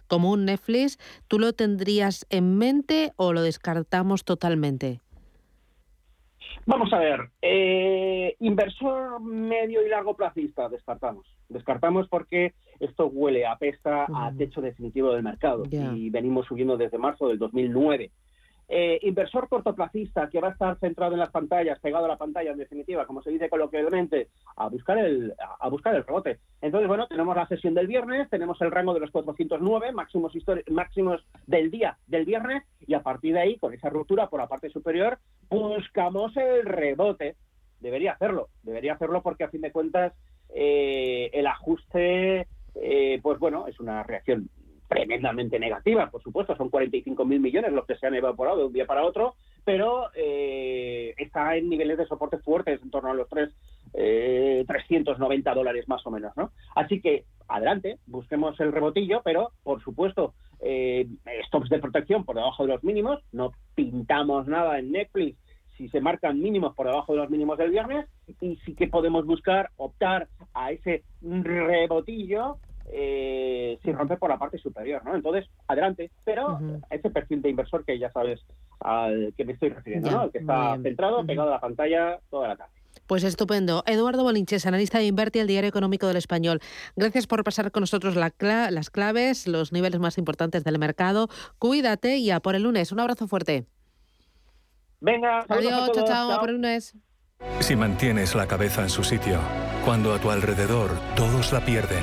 como un Netflix, ¿tú lo tendrías en mente o lo descartamos totalmente? Vamos a ver, inversor medio y largo plazista, descartamos. Descartamos porque esto huele, apesta a techo definitivo del mercado y venimos subiendo desde marzo del 2009. Eh, inversor cortoplacista que va a estar centrado en las pantallas, pegado a la pantalla en definitiva, como se dice coloquialmente, a buscar el a buscar el rebote. Entonces, bueno, tenemos la sesión del viernes, tenemos el rango de los 409 máximos máximos del día del viernes y a partir de ahí, con esa ruptura por la parte superior, buscamos el rebote. Debería hacerlo, debería hacerlo porque a fin de cuentas eh, el ajuste, eh, pues bueno, es una reacción tremendamente negativa, por supuesto, son 45 mil millones los que se han evaporado de un día para otro, pero eh, está en niveles de soporte fuertes, en torno a los 3, 390 dólares más o menos, ¿no? Así que, adelante, busquemos el rebotillo, pero, por supuesto, stops de protección por debajo de los mínimos, no pintamos nada en Netflix si se marcan mínimos por debajo de los mínimos del viernes y sí que podemos buscar optar a ese rebotillo eh, sin romper por la parte superior, ¿no? Entonces, adelante, pero ese perfil de inversor que ya sabes al que me estoy refiriendo, ¿no? El que está centrado, pegado a la pantalla toda la tarde. Pues estupendo. Eduardo Bolinches, analista de Inverti, el Diario Económico del Español. Gracias por pasar con nosotros las claves, los niveles más importantes del mercado. Cuídate y a por el lunes. Un abrazo fuerte. Venga, adiós, chao, chao, por el lunes. Si mantienes la cabeza en su sitio, cuando a tu alrededor todos la pierden,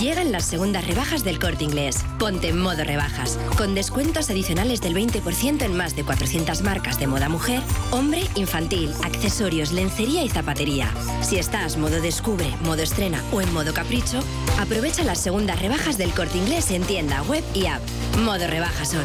Llegan las segundas rebajas del corte inglés. Ponte en modo rebajas, con descuentos adicionales del 20% en más de 400 marcas de moda mujer, hombre, infantil, accesorios, lencería y zapatería. Si estás modo descubre, modo estrena o en modo capricho, aprovecha las segundas rebajas del corte inglés en tienda, web y app. Modo rebajas son.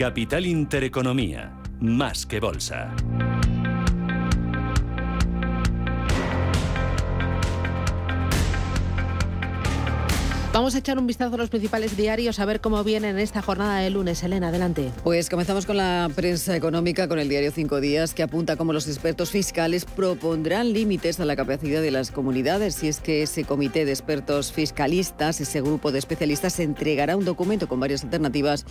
Capital Intereconomía, más que bolsa. Vamos a echar un vistazo a los principales diarios a ver cómo vienen esta jornada de lunes. Elena, adelante. Pues comenzamos con la prensa económica, con el diario Cinco Días, que apunta cómo los expertos fiscales propondrán límites a la capacidad de las comunidades. Si es que ese comité de expertos fiscalistas, ese grupo de especialistas, entregará un documento con varias alternativas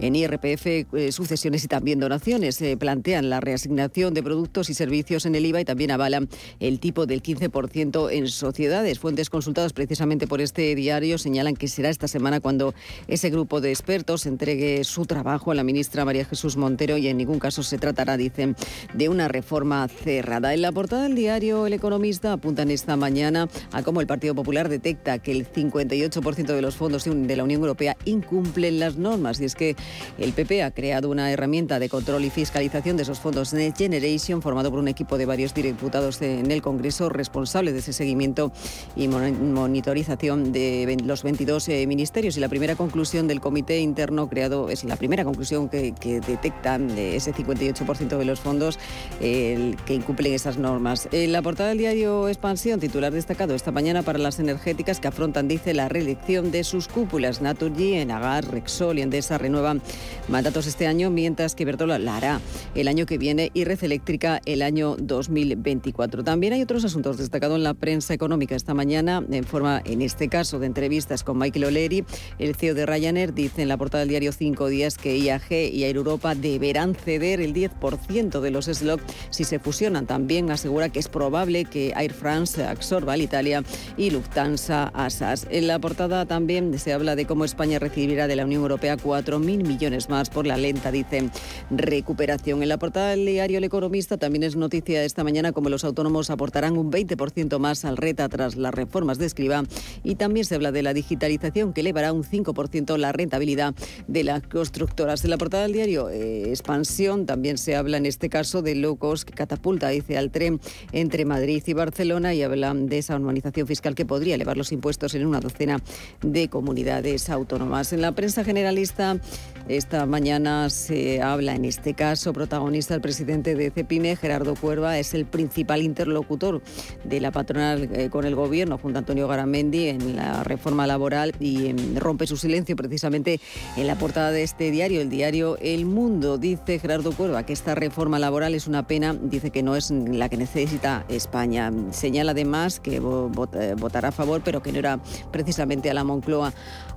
en IRPF, eh, sucesiones y también donaciones. Se plantean la reasignación de productos y servicios en el IVA y también avalan el tipo del 15% en sociedades. Fuentes consultadas precisamente por este diario señalan que será esta semana cuando ese grupo de expertos entregue su trabajo a la ministra María Jesús Montero y en ningún caso se tratará, dicen, de una reforma cerrada. En la portada del diario El Economista apuntan esta mañana a cómo el Partido Popular detecta que el 58% de los fondos de la Unión Europea incumplen las normas y es que el PP ha creado una herramienta de control y fiscalización de esos fondos Next Generation formado por un equipo de varios diputados en el Congreso responsables de ese seguimiento y monitorización de los 22 eh, ministerios y la primera conclusión del comité interno creado es la primera conclusión que, detectan de ese 58% de los fondos que incumplen esas normas. En la portada del diario Expansión, titular destacado esta mañana para las energéticas que afrontan, dice, la reelección de sus cúpulas. Naturgy, Enagas, Rexol y Endesa renuevan mandatos este año, mientras que Bertola la hará el año que viene y Red Eléctrica el año 2024. También hay otros asuntos destacados en la prensa económica esta mañana, en forma, en este caso, de entrevista con Michael O'Leary. El CEO de Ryanair dice en la portada del diario Cinco Días que IAG y Air Europa deberán ceder el 10% de los slots si se fusionan. También asegura que es probable que Air France absorba al Italia y Lufthansa a SAS. En la portada también se habla de cómo España recibirá de la Unión Europea 4.000 millones más por la lenta, dice, recuperación. En la portada del diario El Economista también es noticia esta mañana como los autónomos aportarán un 20% más al RETA tras las reformas de Escriba y también se habla de la digitalización que elevará un 5% la rentabilidad de las constructoras. En la portada del diario eh, Expansión también se habla en este caso de locos que catapulta, dice, al tren entre Madrid y Barcelona y hablan de esa armonización fiscal que podría elevar los impuestos en una docena de comunidades autónomas. En la prensa generalista esta mañana se habla en este caso, protagonista el presidente de CEPIME, Gerardo Cuerva, es el principal interlocutor de la patronal eh, con el gobierno, junto a Antonio Garamendi, en la reforma laboral y em, rompe su silencio precisamente en la portada de este diario, el diario El Mundo. Dice Gerardo Cuerva que esta reforma laboral es una pena, dice que no es la que necesita España. Señala además que eh, votará a favor, pero que no era precisamente a la Moncloa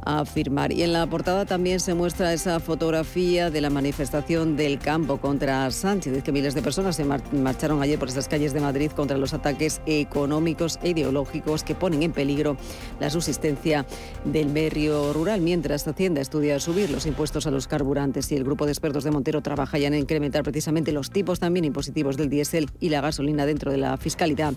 a firmar. Y en la portada también se muestra esa fotografía de la manifestación del campo contra Sánchez. Es que miles de personas se marcharon ayer por estas calles de Madrid contra los ataques económicos e ideológicos que ponen en peligro la subsistencia del medio rural. Mientras Hacienda estudia subir los impuestos a los carburantes y el grupo de expertos de Montero trabaja ya en incrementar precisamente los tipos también impositivos del diésel y la gasolina dentro de la fiscalidad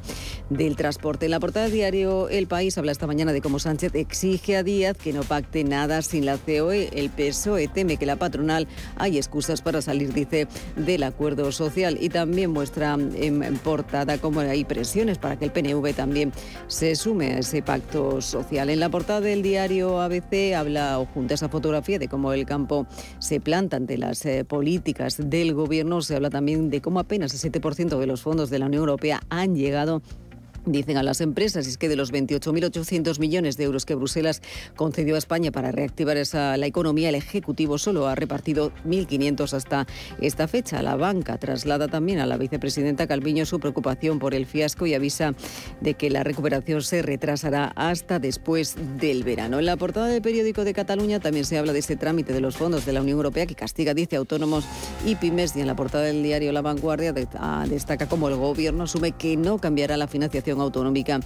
del transporte. En la portada del diario El País habla esta mañana de cómo Sánchez exige a Díaz que no pague pacte nada sin la COE. El PSOE teme que la patronal hay excusas para salir, dice, del acuerdo social. Y también muestra en portada cómo hay presiones para que el PNV también se sume a ese pacto social. En la portada del diario ABC habla o junta esa fotografía de cómo el campo se planta ante las eh, políticas del gobierno. Se habla también de cómo apenas el 7% de los fondos de la Unión Europea han llegado Dicen a las empresas, es que de los 28.800 millones de euros que Bruselas concedió a España para reactivar esa, la economía, el Ejecutivo solo ha repartido 1.500 hasta esta fecha. La banca traslada también a la vicepresidenta Calviño su preocupación por el fiasco y avisa de que la recuperación se retrasará hasta después del verano. En la portada del periódico de Cataluña también se habla de ese trámite de los fondos de la Unión Europea que castiga, dice, autónomos y pymes. Y en la portada del diario La Vanguardia ah, destaca cómo el gobierno asume que no cambiará la financiación autonómica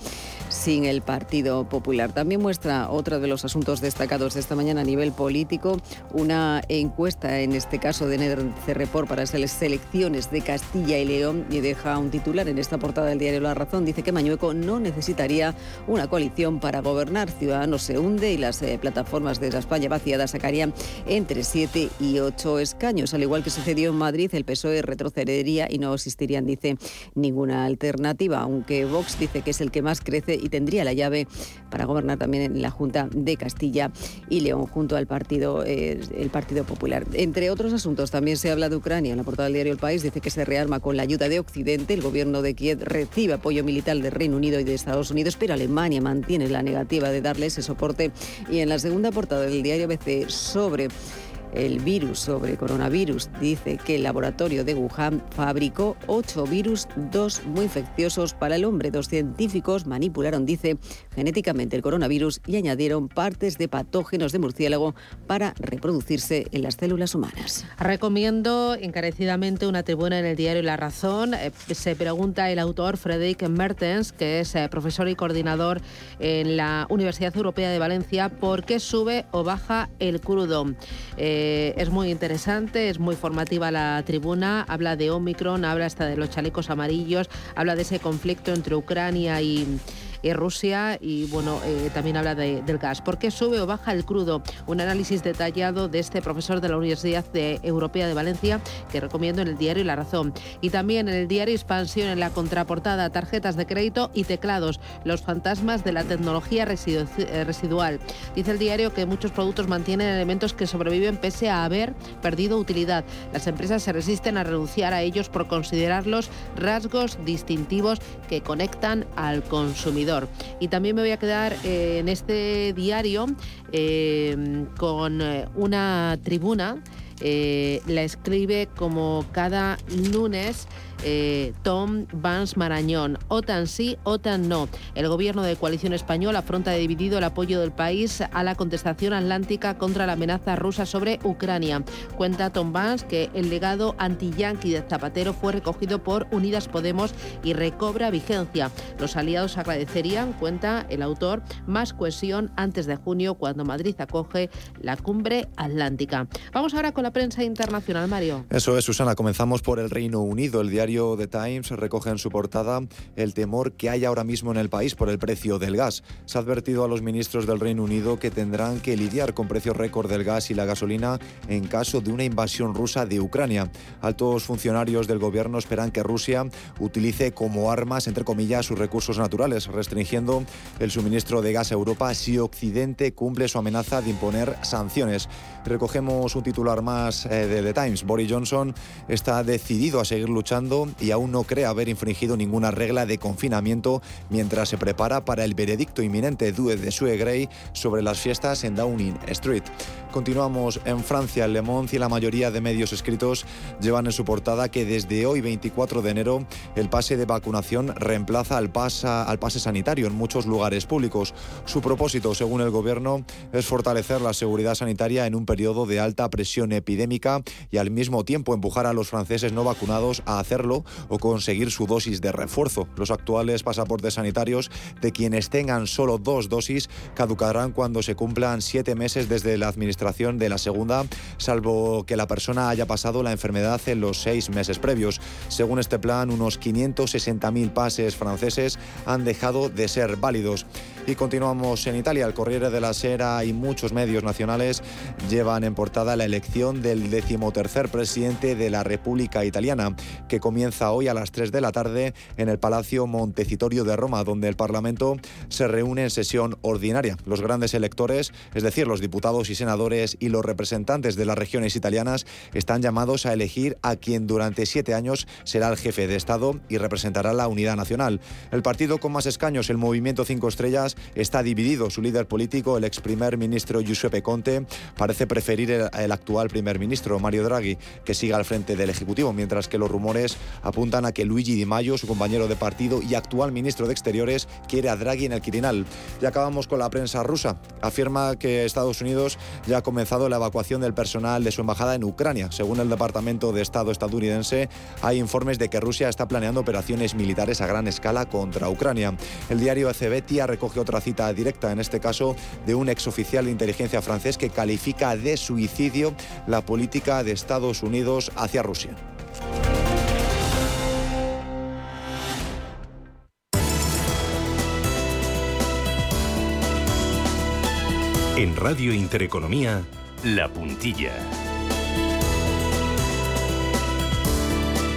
sin el Partido Popular. También muestra otro de los asuntos destacados de esta mañana a nivel político, una encuesta, en este caso de NRC Report, para las elecciones de Castilla y León y deja un titular en esta portada del diario La Razón. Dice que Mañueco no necesitaría una coalición para gobernar. Ciudadanos se hunde y las eh, plataformas de España vaciada sacarían entre 7 y 8 escaños. Al igual que sucedió en Madrid, el PSOE retrocedería y no existirían, dice, ninguna alternativa, aunque Vox dice que es el que más crece y tendría la llave para gobernar también en la Junta de Castilla y León junto al partido, eh, el Partido Popular. Entre otros asuntos, también se habla de Ucrania. En la portada del diario El País dice que se rearma con la ayuda de Occidente. El gobierno de Kiev recibe apoyo militar del Reino Unido y de Estados Unidos, pero Alemania mantiene la negativa de darle ese soporte. Y en la segunda portada del diario BC sobre el virus sobre coronavirus. Dice que el laboratorio de Wuhan fabricó ocho virus, dos muy infecciosos para el hombre. Dos científicos manipularon, dice, genéticamente el coronavirus y añadieron partes de patógenos de murciélago para reproducirse en las células humanas. Recomiendo encarecidamente una tribuna en el diario La Razón. Eh, se pregunta el autor Frederic Mertens, que es eh, profesor y coordinador en la Universidad Europea de Valencia, por qué sube o baja el crudo. Eh, eh, es muy interesante, es muy formativa la tribuna, habla de Omicron, habla hasta de los chalecos amarillos, habla de ese conflicto entre Ucrania y y Rusia y bueno, eh, también habla del gas. ¿Por qué sube o baja el crudo? Un análisis detallado de este profesor de la Universidad Europea de Valencia que recomiendo en el diario La Razón. Y también en el diario Expansión, en la contraportada, tarjetas de crédito y teclados, los fantasmas de la tecnología eh, residual. Dice el diario que muchos productos mantienen elementos que sobreviven pese a haber perdido utilidad. Las empresas se resisten a renunciar a ellos por considerarlos rasgos distintivos que conectan al consumidor. Y también me voy a quedar eh, en este diario eh, con eh, una tribuna. la escribe como cada lunes eh, Tom Vance Marañón. OTAN sí, OTAN no. El gobierno de coalición española afronta dividido el apoyo del país a la contestación atlántica contra la amenaza rusa sobre Ucrania. Cuenta Tom Vance que el legado anti-yanqui de Zapatero fue recogido por Unidas Podemos y recobra vigencia. Los aliados agradecerían, cuenta el autor, más cohesión antes de junio cuando Madrid acoge la cumbre atlántica. Vamos ahora con la prensa internacional, Mario. Eso es, Susana. Comenzamos por el Reino Unido. El diario diario The Times recoge en su portada el temor que hay ahora mismo en el país por el precio del gas. Se ha advertido a los ministros del Reino Unido que tendrán que lidiar con precios récord del gas y la gasolina en caso de una invasión rusa de Ucrania. Altos funcionarios del gobierno esperan que Rusia utilice como armas, entre comillas, sus recursos naturales, restringiendo el suministro de gas a Europa si Occidente cumple su amenaza de imponer sanciones. Recogemos un titular más eh, de The Times. Boris Johnson está decidido a seguir luchando y aún no cree haber infringido ninguna regla de confinamiento mientras se prepara para el veredicto inminente de Sue Gray sobre las fiestas en Downing Street. Continuamos en Francia. Le Monde y la mayoría de medios escritos llevan en su portada que desde hoy, 24 de enero, el pase de vacunación reemplaza al, al pase sanitario en muchos lugares públicos. Su propósito, según el gobierno, es fortalecer la seguridad sanitaria en un periodo de alta presión epidémica y al mismo tiempo empujar a los franceses no vacunados a hacerlo o conseguir su dosis de refuerzo. Los actuales pasaportes sanitarios de quienes tengan solo dos dosis caducarán cuando se cumplan siete meses desde la administración de la segunda, salvo que la persona haya pasado la enfermedad en los seis meses previos. Según este plan, unos 560.000 pases franceses han dejado de ser válidos. Y continuamos en Italia. El Corriere de la Sera y muchos medios nacionales llevan en portada la elección del decimotercer presidente de la República Italiana, que comienza hoy a las 3 de la tarde en el Palacio Montecitorio de Roma, donde el Parlamento se reúne en sesión ordinaria. Los grandes electores, es decir, los diputados y senadores y los representantes de las regiones italianas, están llamados a elegir a quien durante siete años será el jefe de Estado y representará la unidad nacional. El partido con más escaños, el Movimiento Cinco Estrellas, está dividido. Su líder político, el ex primer ministro Giuseppe Conte, parece preferir el, actual primer ministro, Mario Draghi, que siga al frente del Ejecutivo, mientras que los rumores apuntan a que Luigi Di Maio, su compañero de partido y actual ministro de Exteriores, quiere a Draghi en el Quirinal. Y acabamos con la prensa rusa. Afirma que Estados Unidos ya ha comenzado la evacuación del personal de su embajada en Ucrania. Según el Departamento de Estado estadounidense, hay informes de que Rusia está planeando operaciones militares a gran escala contra Ucrania. El diario Ecebetia otra cita directa, en este caso de un exoficial de inteligencia francés que califica de suicidio la política de Estados Unidos hacia Rusia. En Radio Intereconomía, La Puntilla.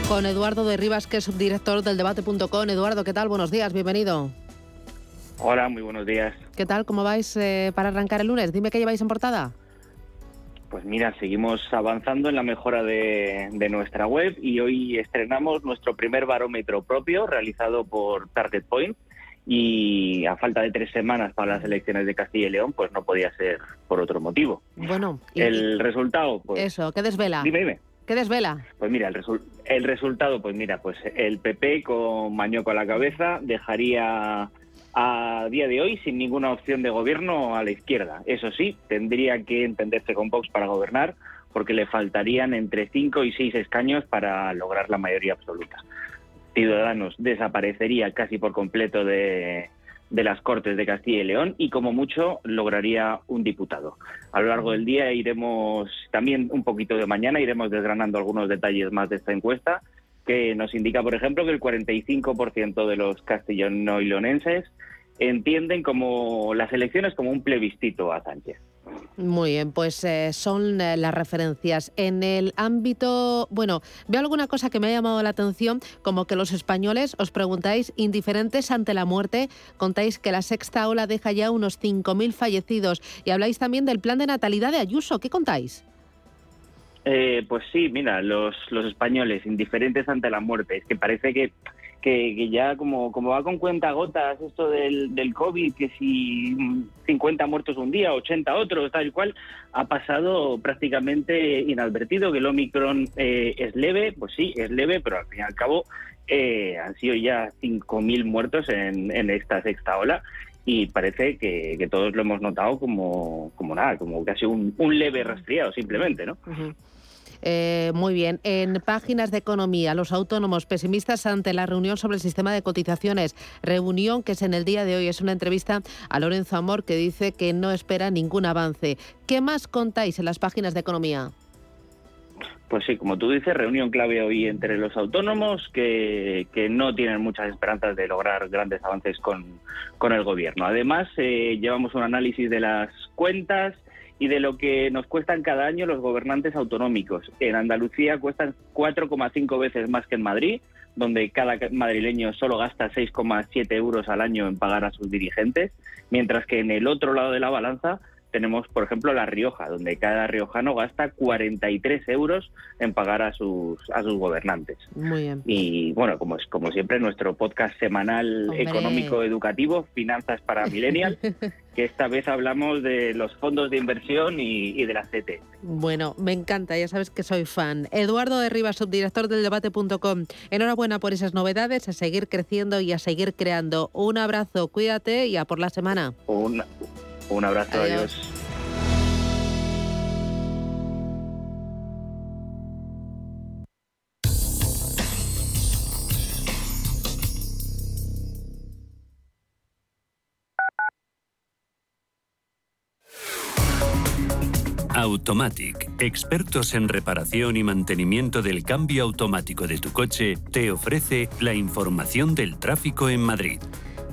Con Eduardo de Rivas, que es subdirector del debate.com. Eduardo, ¿qué tal? Buenos días, bienvenido. Hola, muy buenos días. ¿Qué tal? ¿Cómo vais eh, para arrancar el lunes? Dime qué lleváis en portada. Pues mira, seguimos avanzando en la mejora de, nuestra web y hoy estrenamos nuestro primer barómetro propio realizado por Target Point y a falta de tres semanas para las elecciones de Castilla y León, pues no podía ser por otro motivo. Bueno, el resultado, pues... Eso, ¿qué desvela? Dime, dime. ¿Qué desvela? Pues mira, el, el resultado, pues mira, pues el PP con Mañoco a la cabeza dejaría a día de hoy sin ninguna opción de gobierno a la izquierda. Eso sí, tendría que entenderse con Vox para gobernar porque le faltarían entre cinco y seis escaños para lograr la mayoría absoluta. Ciudadanos desaparecería casi por completo de, de las Cortes de Castilla y León y como mucho lograría un diputado. A lo largo del día iremos, también un poquito de mañana, iremos desgranando algunos detalles más de esta encuesta que nos indica, por ejemplo, que el 45% de los castellano y entienden como las elecciones como un plebiscito a Sánchez. Muy bien, pues eh, son eh, las referencias. En el ámbito, bueno, veo alguna cosa que me ha llamado la atención, como que los españoles os preguntáis indiferentes ante la muerte, contáis que la sexta ola deja ya unos 5.000 fallecidos y habláis también del plan de natalidad de Ayuso. ¿Qué contáis? Eh, pues sí, mira, los, los españoles indiferentes ante la muerte. Es que parece que que, ya como, como va con cuenta gotas esto del, del COVID, que si 50 muertos un día, 80 otros, tal cual, ha pasado prácticamente inadvertido, que el Omicron eh, es leve, pues sí, es leve, pero al fin y al cabo eh, han sido ya 5.000 muertos en, en esta sexta ola y parece que, que, todos lo hemos notado como, como nada, como casi un, un leve resfriado simplemente, ¿no? Eh, muy bien. En páginas de economía, los autónomos pesimistas ante la reunión sobre el sistema de cotizaciones. Reunión que es en el día de hoy. Es una entrevista a Lorenzo Amor que dice que no espera ningún avance. ¿Qué más contáis en las páginas de economía? Pues sí, como tú dices, reunión clave hoy entre los autónomos que, no tienen muchas esperanzas de lograr grandes avances con, con el gobierno. Además, eh, llevamos un análisis de las cuentas y de lo que nos cuestan cada año los gobernantes autonómicos. En Andalucía cuestan 4,5 veces más que en Madrid, donde cada madrileño solo gasta 6,7 euros al año en pagar a sus dirigentes, mientras que en el otro lado de la balanza tenemos, por ejemplo, La Rioja, donde cada riojano gasta 43 euros en pagar a sus, a sus gobernantes. Muy bien. Y bueno, como, es, como siempre, nuestro podcast semanal económico-educativo, Finanzas para Millennials, que esta vez hablamos de los fondos de inversión y, de la CT. Bueno, me encanta, ya sabes que soy fan. Eduardo de Rivas, subdirector del debate.com. Enhorabuena por esas novedades, a seguir creciendo y a seguir creando. Un abrazo, cuídate y a por la semana. Un, un abrazo, adiós. Automatic, expertos en reparación y mantenimiento del cambio automático de tu coche, te ofrece la información del tráfico en Madrid.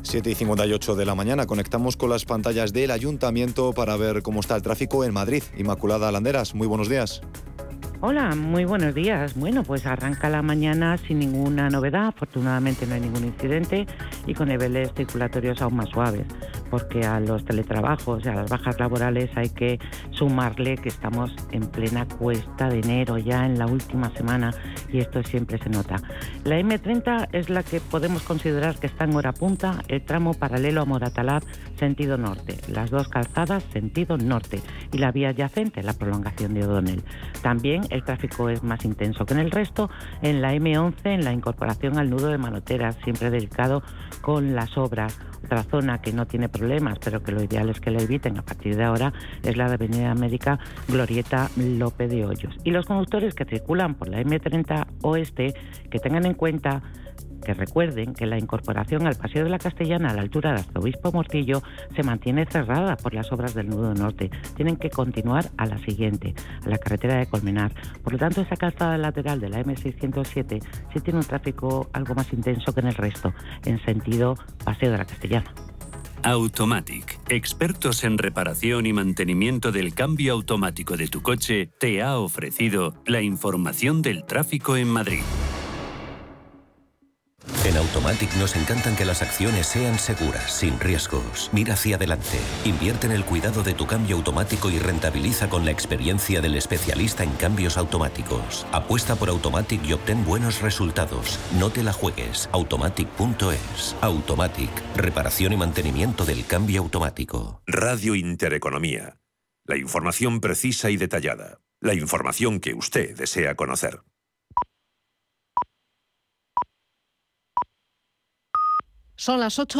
7 y 58 de la mañana conectamos con las pantallas del ayuntamiento para ver cómo está el tráfico en Madrid. Inmaculada Landeras, muy buenos días. Hola, muy buenos días. Bueno, pues arranca la mañana sin ninguna novedad. Afortunadamente no hay ningún incidente y con niveles circulatorios aún más suaves, porque a los teletrabajos a las bajas laborales hay que sumarle que estamos en plena cuesta de enero, ya en la última semana, y esto siempre se nota. La M30 es la que podemos considerar que está en hora punta, el tramo paralelo a Moratalaz, sentido norte, las dos calzadas, sentido norte, y la vía adyacente, la prolongación de O'Donnell. También el tráfico es más intenso que en el resto. En la M11, en la incorporación al nudo de Manoteras, siempre delicado con las obras. Zona que no tiene problemas, pero que lo ideal es que la eviten a partir de ahora, es la de Avenida América Glorieta López de Hoyos. Y los conductores que circulan por la M30 Oeste, que tengan en cuenta que recuerden que la incorporación al Paseo de la Castellana a la altura de Arzobispo Mortillo se mantiene cerrada por las obras del Nudo Norte. Tienen que continuar a la siguiente, a la carretera de Colmenar. Por lo tanto, esa calzada lateral de la M607 sí tiene un tráfico algo más intenso que en el resto, en sentido Paseo de la Castellana. Automatic, expertos en reparación y mantenimiento del cambio automático de tu coche, te ha ofrecido la información del tráfico en Madrid. En Automatic nos encantan que las acciones sean seguras, sin riesgos. Mira hacia adelante. Invierte en el cuidado de tu cambio automático y rentabiliza con la experiencia del especialista en cambios automáticos. Apuesta por Automatic y obtén buenos resultados. No te la juegues. Automatic.es. Automatic. Reparación y mantenimiento del cambio automático. Radio Intereconomía. La información precisa y detallada. La información que usted desea conocer. Son las 8 de